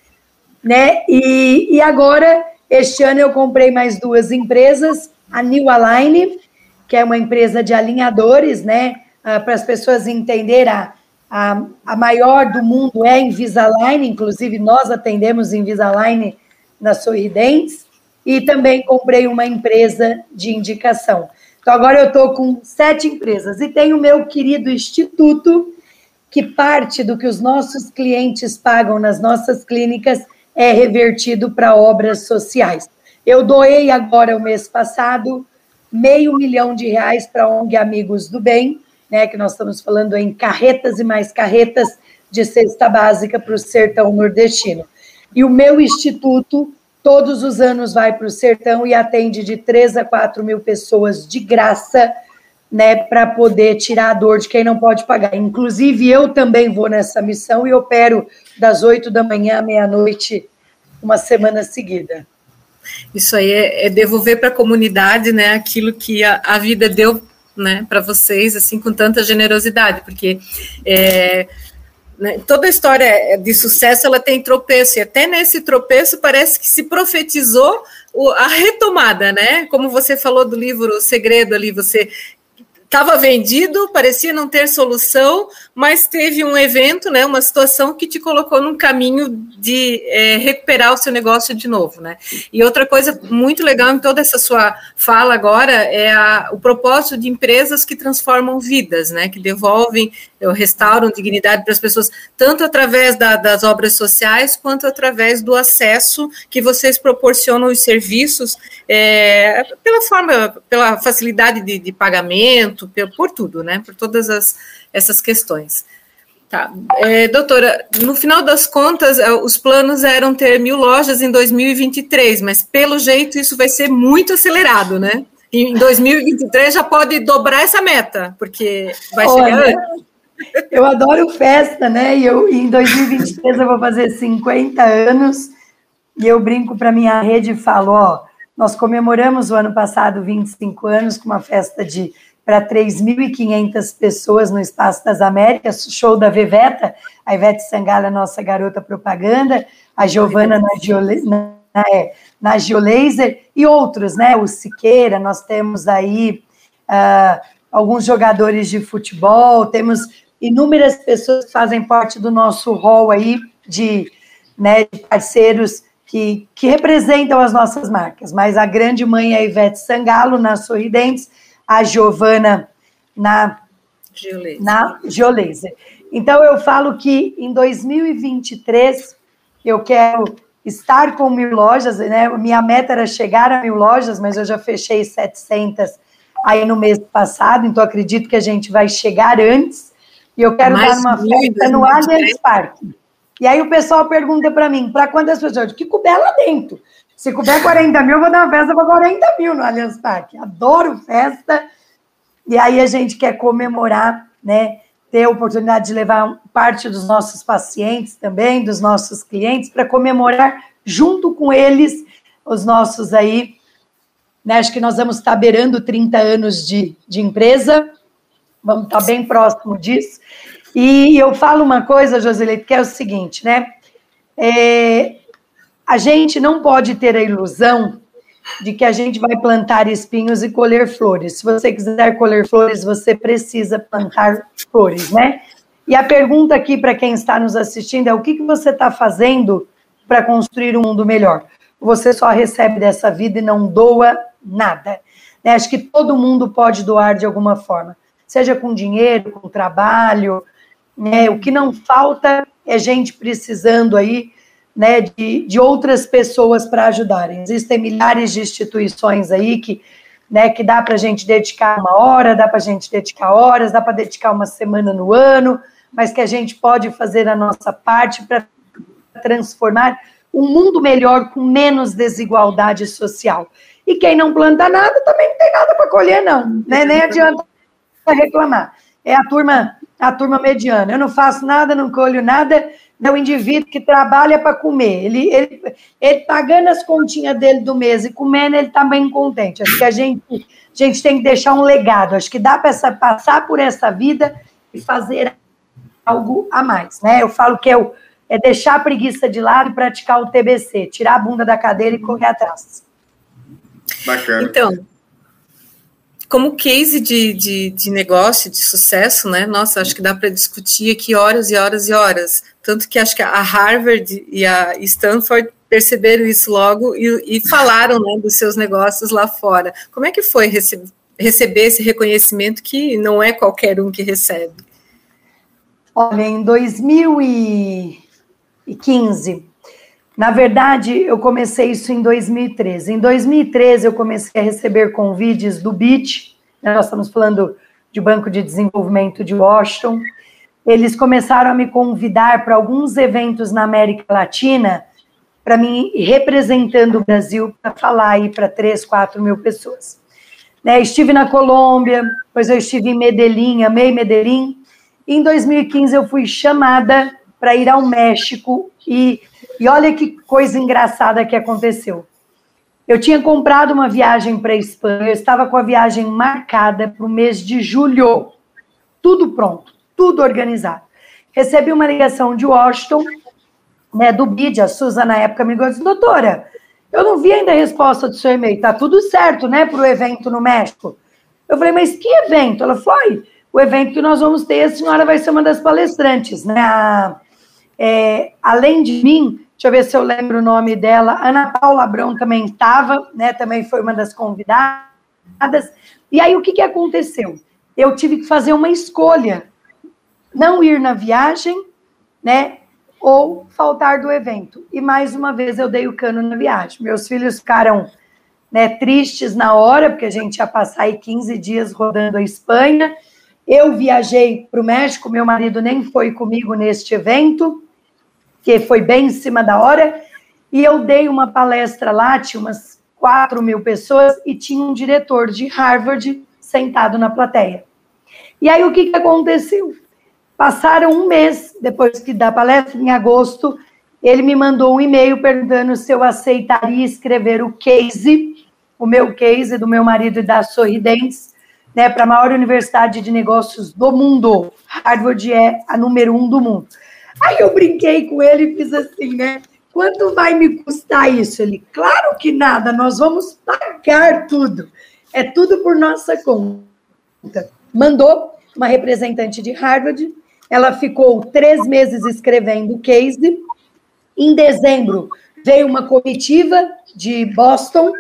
Né? E, e agora, este ano, eu comprei mais duas empresas: a New Align, que é uma empresa de alinhadores, né? Uh, para as pessoas entenderem, a, a, a, maior do mundo é Invisalign, inclusive nós atendemos Invisalign na Sorridentes, e também comprei uma empresa de indicação. Então, agora eu estou com sete empresas e tenho o meu querido instituto, que parte do que os nossos clientes pagam nas nossas clínicas é revertido para obras sociais. Eu doei agora, o mês passado, meio milhão de reais para ONG Amigos do Bem, né, que nós estamos falando em carretas e mais carretas de cesta básica para o sertão nordestino. E o meu instituto, todos os anos, vai para o sertão e atende de 3 a 4 mil pessoas de graça, né, para poder tirar a dor de quem não pode pagar. Inclusive, eu também vou nessa missão e opero das 8 da manhã à meia-noite, uma semana seguida. Isso aí é, é devolver para a comunidade, né, aquilo que a, a vida deu, né, para vocês, assim, com tanta generosidade, porque é, né, toda história de sucesso ela tem tropeço, e até nesse tropeço parece que se profetizou a retomada, né? Como você falou do livro O Segredo ali, você estava vendido, parecia não ter solução, mas teve um evento, né, uma situação que te colocou num caminho de é, recuperar o seu negócio de novo, né? E outra coisa muito legal em toda essa sua fala agora é a, o propósito de empresas que transformam vidas, né, que devolvem, restauram dignidade para as pessoas, tanto através da, das obras sociais quanto através do acesso que vocês proporcionam os serviços é, pela forma, pela facilidade de, de pagamento por, por tudo, né? Por todas as, essas questões. Tá. É, doutora, no final das contas, é, os planos eram ter mil lojas em 2023, mas pelo jeito isso vai ser muito acelerado, né? Em 2023 já pode dobrar essa meta, porque vai Olha, chegar. Eu adoro festa, né? E eu, em 2023 eu vou fazer 50 anos e eu brinco para minha rede e falo: ó, nós comemoramos o ano passado 25 anos com uma festa de para 3.500 pessoas no Espaço das Américas, show da Veveta, a Ivete Sangala, nossa garota propaganda, a Giovana na, na, é, e outros, né? O Siqueira, nós temos aí uh, alguns jogadores de futebol, temos inúmeras pessoas que fazem parte do nosso hall aí de, né, de parceiros que, que representam as nossas marcas, mas a grande mãe é a Ivete Sangalo, na Sorridentes, a Giovana na Geolaser. na Geolaser. Então eu falo que em 2023 eu quero estar com mil lojas, né? Minha meta era chegar a mil lojas, mas eu já fechei 700 aí no mês passado, então acredito que a gente vai chegar antes. E eu quero Mais dar uma festa no Allianz Parque. E aí o pessoal pergunta para mim, para quantas pessoas? Que couber lá dentro. Se couber 40 mil, vou dar uma festa para 40 mil no Allianz Parque. Adoro festa. E aí a gente quer comemorar, né? Ter a oportunidade de levar parte dos nossos pacientes também, dos nossos clientes, para comemorar junto com eles os nossos aí. Né? Acho que nós vamos estar beirando 30 anos de, de empresa, vamos estar bem próximo disso. E eu falo uma coisa, Joselito, que é o seguinte, né? É, a gente não pode ter a ilusão de que a gente vai plantar espinhos e colher flores. Se você quiser colher flores, você precisa plantar flores, né? E a pergunta aqui para quem está nos assistindo é: o que, que você está fazendo para construir um mundo melhor? Você só recebe dessa vida e não doa nada. Né? Acho que todo mundo pode doar de alguma forma, seja com dinheiro, com trabalho. Né? O que não falta é gente precisando aí né, de, de outras pessoas para ajudarem. Existem milhares de instituições aí que, né, que dá para a gente dedicar uma hora, dá para a gente dedicar horas, dá para dedicar uma semana no ano, mas que a gente pode fazer a nossa parte para transformar um mundo melhor com menos desigualdade social. E quem não planta nada também não tem nada para colher, não. Né? Nem adianta reclamar. É a turma, a turma mediana. Eu não faço nada, não colho nada, é o indivíduo que trabalha para comer. Ele, ele, ele pagando as continhas dele do mês e comendo, ele está bem contente. Acho que a gente, a gente tem que deixar um legado. Acho que dá para passar por essa vida e fazer algo a mais. Né? Eu falo que é, o, é deixar a preguiça de lado e praticar o TBC, tirar a bunda da cadeira e correr atrás. Bacana. Então, como case de, de, de, negócio, de sucesso, né? Nossa, acho que dá para discutir aqui horas e horas e horas. Tanto que acho que a Harvard e a Stanford perceberam isso logo e, e falaram né, dos seus negócios lá fora. Como é que foi receber, receber esse reconhecimento que não é qualquer um que recebe? Olha, em 2015, na verdade, eu comecei isso em 2013. Em 2013, eu comecei a receber convites do BIT, né, nós estamos falando de Banco de Desenvolvimento de Washington, eles começaram a me convidar para alguns eventos na América Latina, para mim representando o Brasil, para falar aí para 3, 4 mil pessoas. Né, estive na Colômbia, depois eu estive em Medellín, amei Medellín. Em 2015 eu fui chamada para ir ao México e, e olha que coisa engraçada que aconteceu. Eu tinha comprado uma viagem para a Espanha, eu estava com a viagem marcada para o mês de julho. Tudo pronto tudo organizado. Recebi uma ligação de Washington, né, do BID, a Susan na época me disse, doutora, eu não vi ainda a resposta do seu e-mail, tá tudo certo, né, para o evento no México? Eu falei, mas que evento? Ela foi o evento que nós vamos ter, a senhora vai ser uma das palestrantes, né? A, é, além de mim, deixa eu ver se eu lembro o nome dela, Ana Paula Abrão também estava, né? Também foi uma das convidadas. E aí, o que, que aconteceu? Eu tive que fazer uma escolha, não ir na viagem, né? Ou faltar do evento. E mais uma vez eu dei o cano na viagem. Meus filhos ficaram né, tristes na hora, porque a gente ia passar aí 15 dias rodando a Espanha. Eu viajei para o México, meu marido nem foi comigo neste evento, que foi bem em cima da hora, e eu dei uma palestra lá, tinha umas 4 mil pessoas, e tinha um diretor de Harvard sentado na plateia. E aí o que, que aconteceu? Passaram um mês depois que da palestra, em agosto, ele me mandou um e-mail perguntando se eu aceitaria escrever o case o meu case do meu marido e da Sorridentes, né, para a maior universidade de negócios do mundo. Harvard é a número um do mundo. Aí eu brinquei com ele e fiz assim, né? Quanto vai me custar isso? Ele, claro que nada, nós vamos pagar tudo. É tudo por nossa conta. Mandou uma representante de Harvard, ela ficou três meses escrevendo o case. Em dezembro, veio uma comitiva de Boston,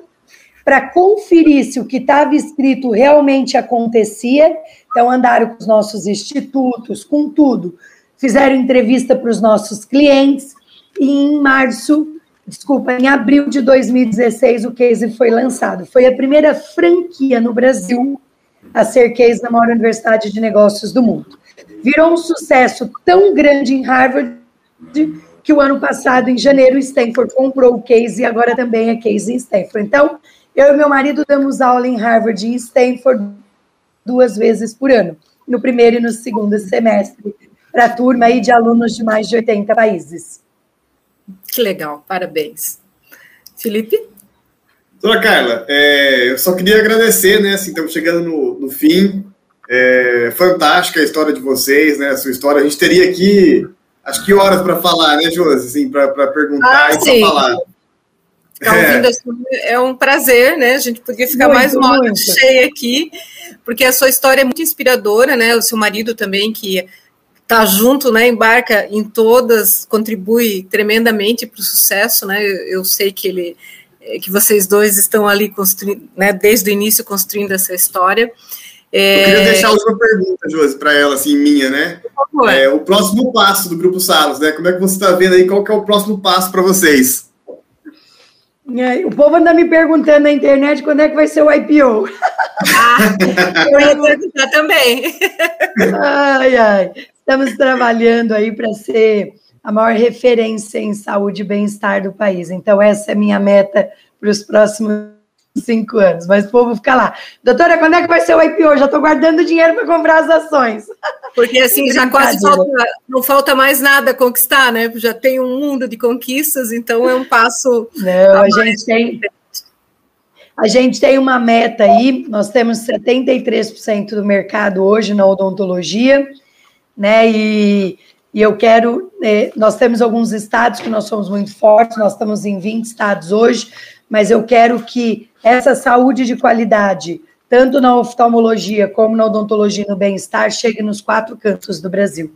para conferir se o que estava escrito realmente acontecia. Então, andaram com os nossos institutos, com tudo. Fizeram entrevista para os nossos clientes. E em março, desculpa, em abril de 2016, o case foi lançado. Foi a primeira franquia no Brasil a ser case na maior universidade de negócios do mundo. Virou um sucesso tão grande em Harvard que o ano passado, em janeiro, Stanford comprou o case e agora também é case em Stanford. Então, eu e meu marido damos aula em Harvard e Stanford duas vezes por ano, no primeiro e no segundo semestre, para a turma aí de alunos de mais de 80 países. Que legal, parabéns. Felipe? Dona Carla, é, eu só queria agradecer, né? Assim, estamos chegando no, no fim. É, fantástica a história de vocês, né? A sua história. A gente teria aqui, acho que horas para falar, né, Josi? Assim, para perguntar ah, e para falar. Ficar é. ouvindo é. é um prazer, né? A gente podia ficar muito, mais uma hora cheia aqui, porque a sua história é muito inspiradora, né? O seu marido também, que tá junto, né? Embarca em todas, contribui tremendamente para o sucesso, né? Eu, eu, sei que ele, que vocês dois estão ali construindo, né? Desde o início construindo essa história. É... Eu queria deixar a última pergunta, Josi, para ela, assim, minha, né? É, o próximo passo do Grupo Salos, né? Como é que você está vendo aí? Qual que é o próximo passo para vocês? O povo anda me perguntando na internet quando é que vai ser o IPO. Ah, eu ia perguntar também. Ai, ai. Estamos trabalhando aí para ser a maior referência em saúde e bem-estar do país. Então, essa é a minha meta para os próximos cinco anos, mas o povo fica lá. Doutora, quando é que vai ser o IPO? Já estou guardando dinheiro para comprar as ações. Porque assim, já quase falta, não falta mais nada a conquistar, né? Já tem um mundo de conquistas, então é um passo. Não, a gente tem. A gente tem uma meta aí, nós temos 73% do mercado hoje na odontologia, né? E, e eu quero. Eh, nós temos alguns estados que nós somos muito fortes, nós estamos em 20 estados hoje, mas eu quero que essa saúde de qualidade, tanto na oftalmologia como na odontologia e no bem-estar, chegue nos quatro cantos do Brasil.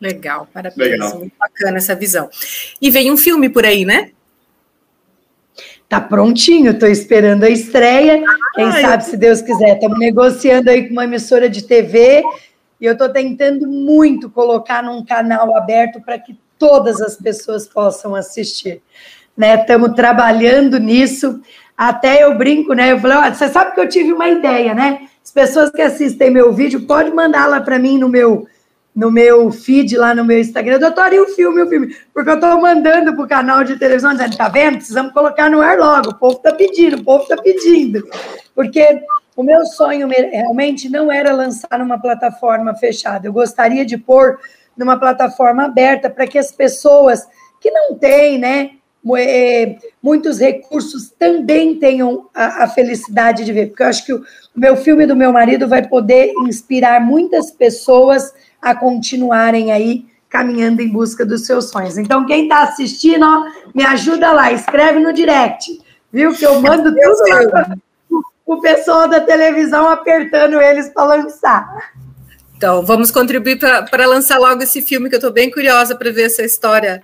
Legal, parabéns, Legal. muito bacana essa visão. E vem um filme por aí, né? Tá prontinho, estou esperando a estreia. Quem Ai, sabe, eu... se Deus quiser, estamos negociando aí com uma emissora de TV e eu estou tentando muito colocar num canal aberto para que todas as pessoas possam assistir né? Estamos trabalhando nisso. Até eu brinco, né? Eu falei, olha, você sabe que eu tive uma ideia, né? As pessoas que assistem meu vídeo, pode mandar lá para mim no meu no meu feed lá no meu Instagram, doutor, e o filme, o filme? Porque eu estou mandando para o canal de televisão dizendo, tá vendo? Precisamos colocar no ar logo, o povo está pedindo, o povo está pedindo. Porque o meu sonho realmente não era lançar numa plataforma fechada, eu gostaria de pôr numa plataforma aberta para que as pessoas que não têm, né, é, muitos recursos também tenham a, a, felicidade de ver, porque eu acho que o meu filme do meu marido vai poder inspirar muitas pessoas a continuarem aí caminhando em busca dos seus sonhos. Então, quem está assistindo, ó, me ajuda lá, escreve no direct, viu? Que eu mando tudo o pessoal da televisão apertando eles para lançar. Então, vamos contribuir para lançar logo esse filme, que eu estou bem curiosa para ver essa história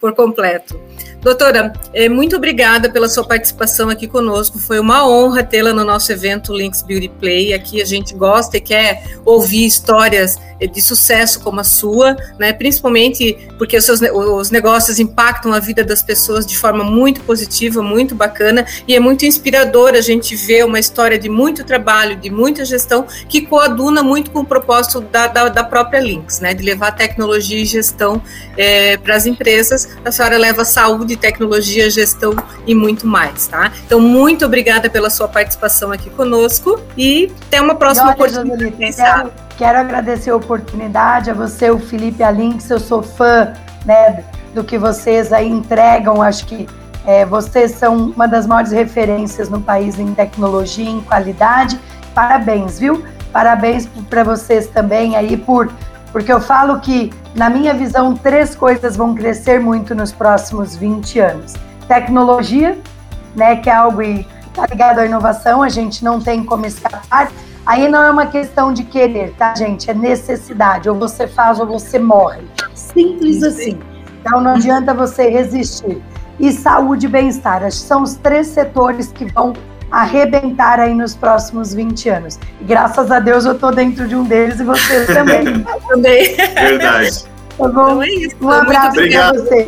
por completo. Doutora, é, muito obrigada pela sua participação aqui conosco. Foi uma honra tê-la no nosso evento Links Beauty Play. Aqui a gente gosta e quer ouvir histórias de sucesso como a sua, né? principalmente porque os, seus, os negócios impactam a vida das pessoas de forma muito positiva, muito bacana, e é muito inspirador a gente ver uma história de muito trabalho, de muita gestão, que coaduna muito com o propósito da, da, da própria Links, né? de levar tecnologia e gestão é, para as empresas. A senhora leva saúde, tecnologia, gestão e muito mais. Tá? Então, muito obrigada pela sua participação aqui conosco e até uma próxima oportunidade. Quero agradecer a oportunidade a você, o Felipe Alinx. Eu sou fã né, do que vocês aí entregam. Acho que é, vocês são uma das maiores referências no país em tecnologia, em qualidade. Parabéns, viu? Parabéns para vocês também aí por porque eu falo que, na minha visão, três coisas vão crescer muito nos próximos 20 anos. Tecnologia, né, que é algo está ligado à inovação, a gente não tem como escapar. Aí não é uma questão de querer, tá, gente? É necessidade. Ou você faz ou você morre. Simples assim. Então não adianta você resistir. E saúde e bem-estar. São os três setores que vão arrebentar aí nos próximos 20 anos. E graças a Deus eu tô dentro de um deles e vocês também. também. Verdade. Tá bom? Então é isso. Um abraço para você.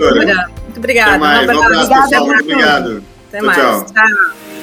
Muito obrigada. Um abraço, um abraço pessoal. Muito obrigado. Até tchau, mais. tchau. tchau.